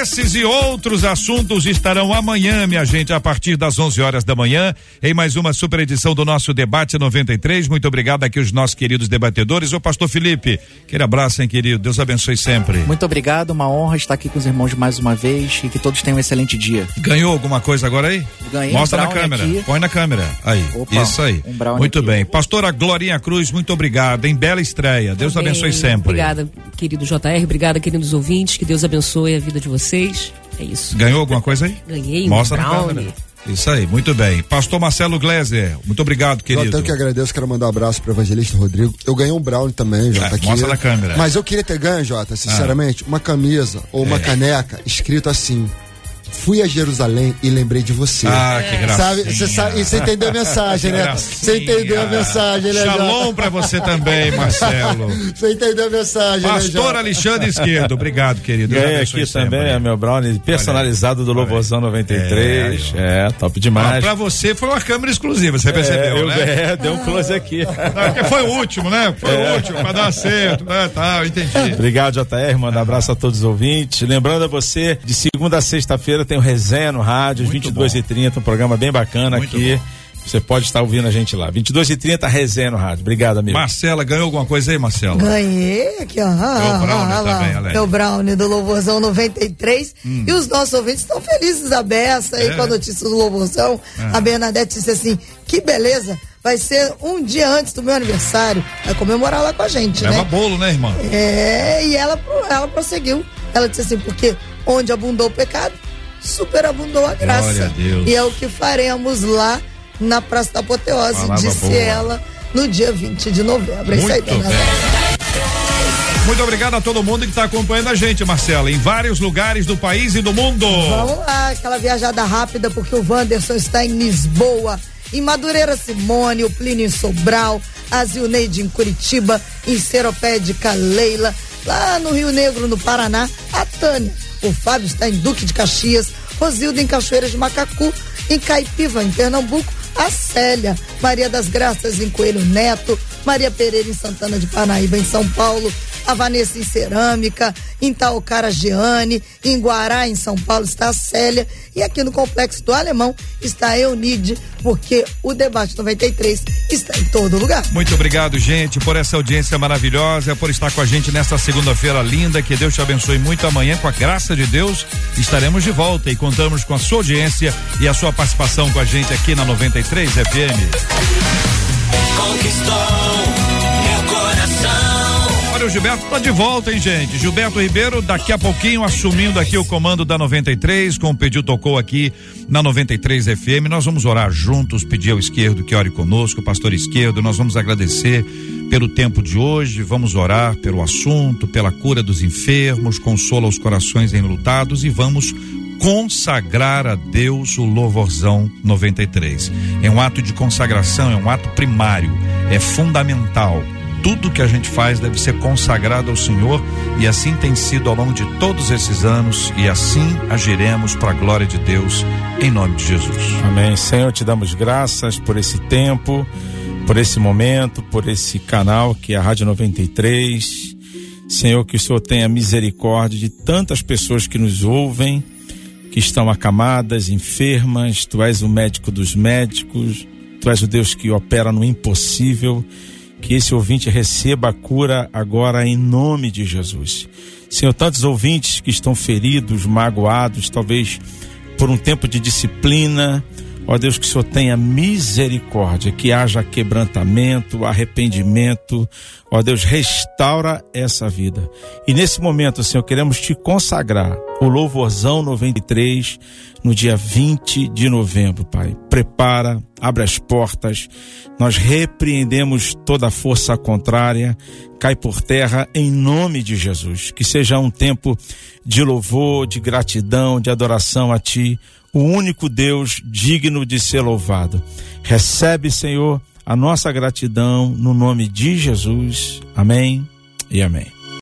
Speaker 1: Esses e outros assuntos estarão amanhã, minha gente, a partir das 11 horas da manhã, em mais uma super edição do nosso Debate 93. Muito obrigado aqui os nossos queridos debatedores. Ô, Pastor Felipe, aquele abraço, hein, querido. Deus abençoe sempre.
Speaker 2: Muito obrigado, uma honra estar aqui com os irmãos mais uma vez e que todos tenham um excelente dia.
Speaker 1: Ganhou alguma coisa agora aí?
Speaker 2: Ganhei
Speaker 1: Mostra
Speaker 2: um
Speaker 1: na câmera.
Speaker 2: aqui.
Speaker 1: Põe na câmera. Aí.
Speaker 2: Opa,
Speaker 1: Isso aí.
Speaker 2: um
Speaker 1: muito
Speaker 2: aqui.
Speaker 1: bem. Pastora Glorinha Cruz, muito obrigado. Em bela estreia. Deus
Speaker 3: Também,
Speaker 1: abençoe sempre.
Speaker 3: Obrigada, querido JR. Obrigada, queridos ouvintes. Que Deus abençoe a vida de vocês. É isso.
Speaker 1: Ganhou alguma coisa aí?
Speaker 3: Ganhei um
Speaker 1: Mostra na
Speaker 3: brownie.
Speaker 1: câmera. Isso aí, muito bem. Pastor Marcelo Gleiser, muito obrigado,
Speaker 4: Eu
Speaker 1: querido.
Speaker 4: até que agradeço, quero mandar um abraço pro evangelista Rodrigo. Eu ganhei um brownie também, Jota,
Speaker 1: É,
Speaker 4: aqui.
Speaker 1: mostra na câmera.
Speaker 4: Mas eu queria ter ganho, Jota, sinceramente, uma camisa ou uma
Speaker 1: É.
Speaker 4: caneca escrito assim. Fui a Jerusalém e lembrei de você.
Speaker 1: Ah, que gracinha.
Speaker 4: Sabe, você sabe, e você entendeu a mensagem, né? Você entendeu a mensagem, né,
Speaker 1: Shalom pra você também, Marcelo.
Speaker 4: Você entendeu a mensagem, né,
Speaker 1: Pastor
Speaker 4: Jota?
Speaker 1: Alexandre Esquerdo, obrigado, querido.
Speaker 5: Ganhei aqui
Speaker 1: sempre.
Speaker 5: também é meu brownie personalizado do Louvorzão 93. É, top
Speaker 1: Ah,
Speaker 5: demais.
Speaker 1: pra você foi uma câmera exclusiva, você percebeu,
Speaker 5: é, eu,
Speaker 1: né?
Speaker 5: é, deu um close aqui.
Speaker 1: Não, porque foi o último, né? Foi o último, pra dar certo, né? Tá, eu entendi.
Speaker 5: Obrigado, JR. Manda abraço a todos os ouvintes. Lembrando a você, de segunda a sexta-feira tem o Resenha no rádio, às 22h30, um programa bem bacana
Speaker 1: Muito
Speaker 5: aqui. Você pode estar ouvindo a gente lá. 22h30, Resenha no rádio. Obrigado, amigo.
Speaker 1: Marcela, ganhou alguma coisa aí, Marcela?
Speaker 6: Ganhei aqui, ó. Ah,
Speaker 1: brownie
Speaker 6: ah,
Speaker 1: também, Alex.
Speaker 6: Meu brownie do Louvorzão 93. E os nossos ouvintes estão felizes a beça aí
Speaker 1: Hum. É.
Speaker 6: com a notícia do Louvorzão. A Bernadette disse assim: que beleza, vai ser um dia antes do meu aniversário. Vai comemorar lá com a gente,
Speaker 1: Leva
Speaker 6: né?
Speaker 1: bolo, né, irmã?
Speaker 6: É, e ela, ela prosseguiu. Ela disse assim, porque onde abundou o pecado, superabundou a graça.
Speaker 1: Glória a Deus.
Speaker 6: E é o que faremos lá na Praça da Apoteose, disse
Speaker 1: boa.
Speaker 6: ela no dia 20 de novembro. É isso aí,
Speaker 1: Muito. Muito obrigado a todo mundo que está acompanhando a gente, Marcela, em vários lugares do país e do mundo.
Speaker 6: Vamos lá, aquela viajada rápida, porque o Wanderson está em Lisboa, em Madureira Simone, o Plínio em Sobral, a Zilneide em Curitiba, em Seropédica Leila, lá no Rio Negro, no Paraná, a Tânia. O Fábio está em Duque de Caxias, Rosilda em Cachoeiras de Macacu, em Caipiva, em Pernambuco, a Célia, Maria das Graças em Coelho Neto, Maria Pereira em Santana de Parnaíba, em São Paulo, a Vanessa em Cerâmica, em Taucara Giane, em Guará, em São Paulo, está a Célia, e aqui no Complexo do Alemão está a Eunide, porque o Debate 93 está em todo lugar.
Speaker 1: Muito obrigado, gente, por essa audiência maravilhosa, por estar com a gente nesta segunda-feira linda. Que Deus te abençoe muito. Amanhã, com a graça de Deus, estaremos de volta e contamos com a sua audiência e a sua participação com a gente aqui na 93 FM.
Speaker 9: Conquistou coração.
Speaker 1: Olha, o Gilberto tá de volta, hein, gente? Gilberto Ribeiro, daqui a pouquinho, assumindo aqui o comando da 93, como pediu, tocou aqui na 93 FM. Nós vamos orar juntos, pedir ao esquerdo que ore conosco, pastor esquerdo. Nós vamos agradecer pelo tempo de hoje, vamos orar pelo assunto, pela cura dos enfermos, consola os corações enlutados e vamos consagrar a Deus o louvorzão 93. É um ato de consagração, é um ato primário, é fundamental. Tudo que a gente faz deve ser consagrado ao Senhor e assim tem sido ao longo de todos esses anos e assim agiremos para a glória de Deus em nome de Jesus.
Speaker 5: Amém. Senhor, te damos graças por esse tempo, por esse momento, por esse canal que é a Rádio 93. Senhor, que o Senhor tenha misericórdia de tantas pessoas que nos ouvem, que estão acamadas, enfermas. Tu és o médico dos médicos, tu és o Deus que opera no impossível. Que esse ouvinte receba a cura agora em nome de Jesus. Senhor, tantos ouvintes que estão feridos, magoados, talvez por um tempo de disciplina. Ó Deus, que o Senhor tenha misericórdia, que haja quebrantamento, arrependimento. Ó Deus, restaura essa vida. E nesse momento, Senhor, queremos te consagrar o Louvorzão 93 no dia 20 de novembro, Pai. Prepara, abre as portas. Nós repreendemos toda força contrária, cai por terra em nome de Jesus. Que seja um tempo de louvor, de gratidão, de adoração a Ti, o único Deus digno de ser louvado. Recebe, Senhor, a nossa gratidão no nome de Jesus. Amém e amém.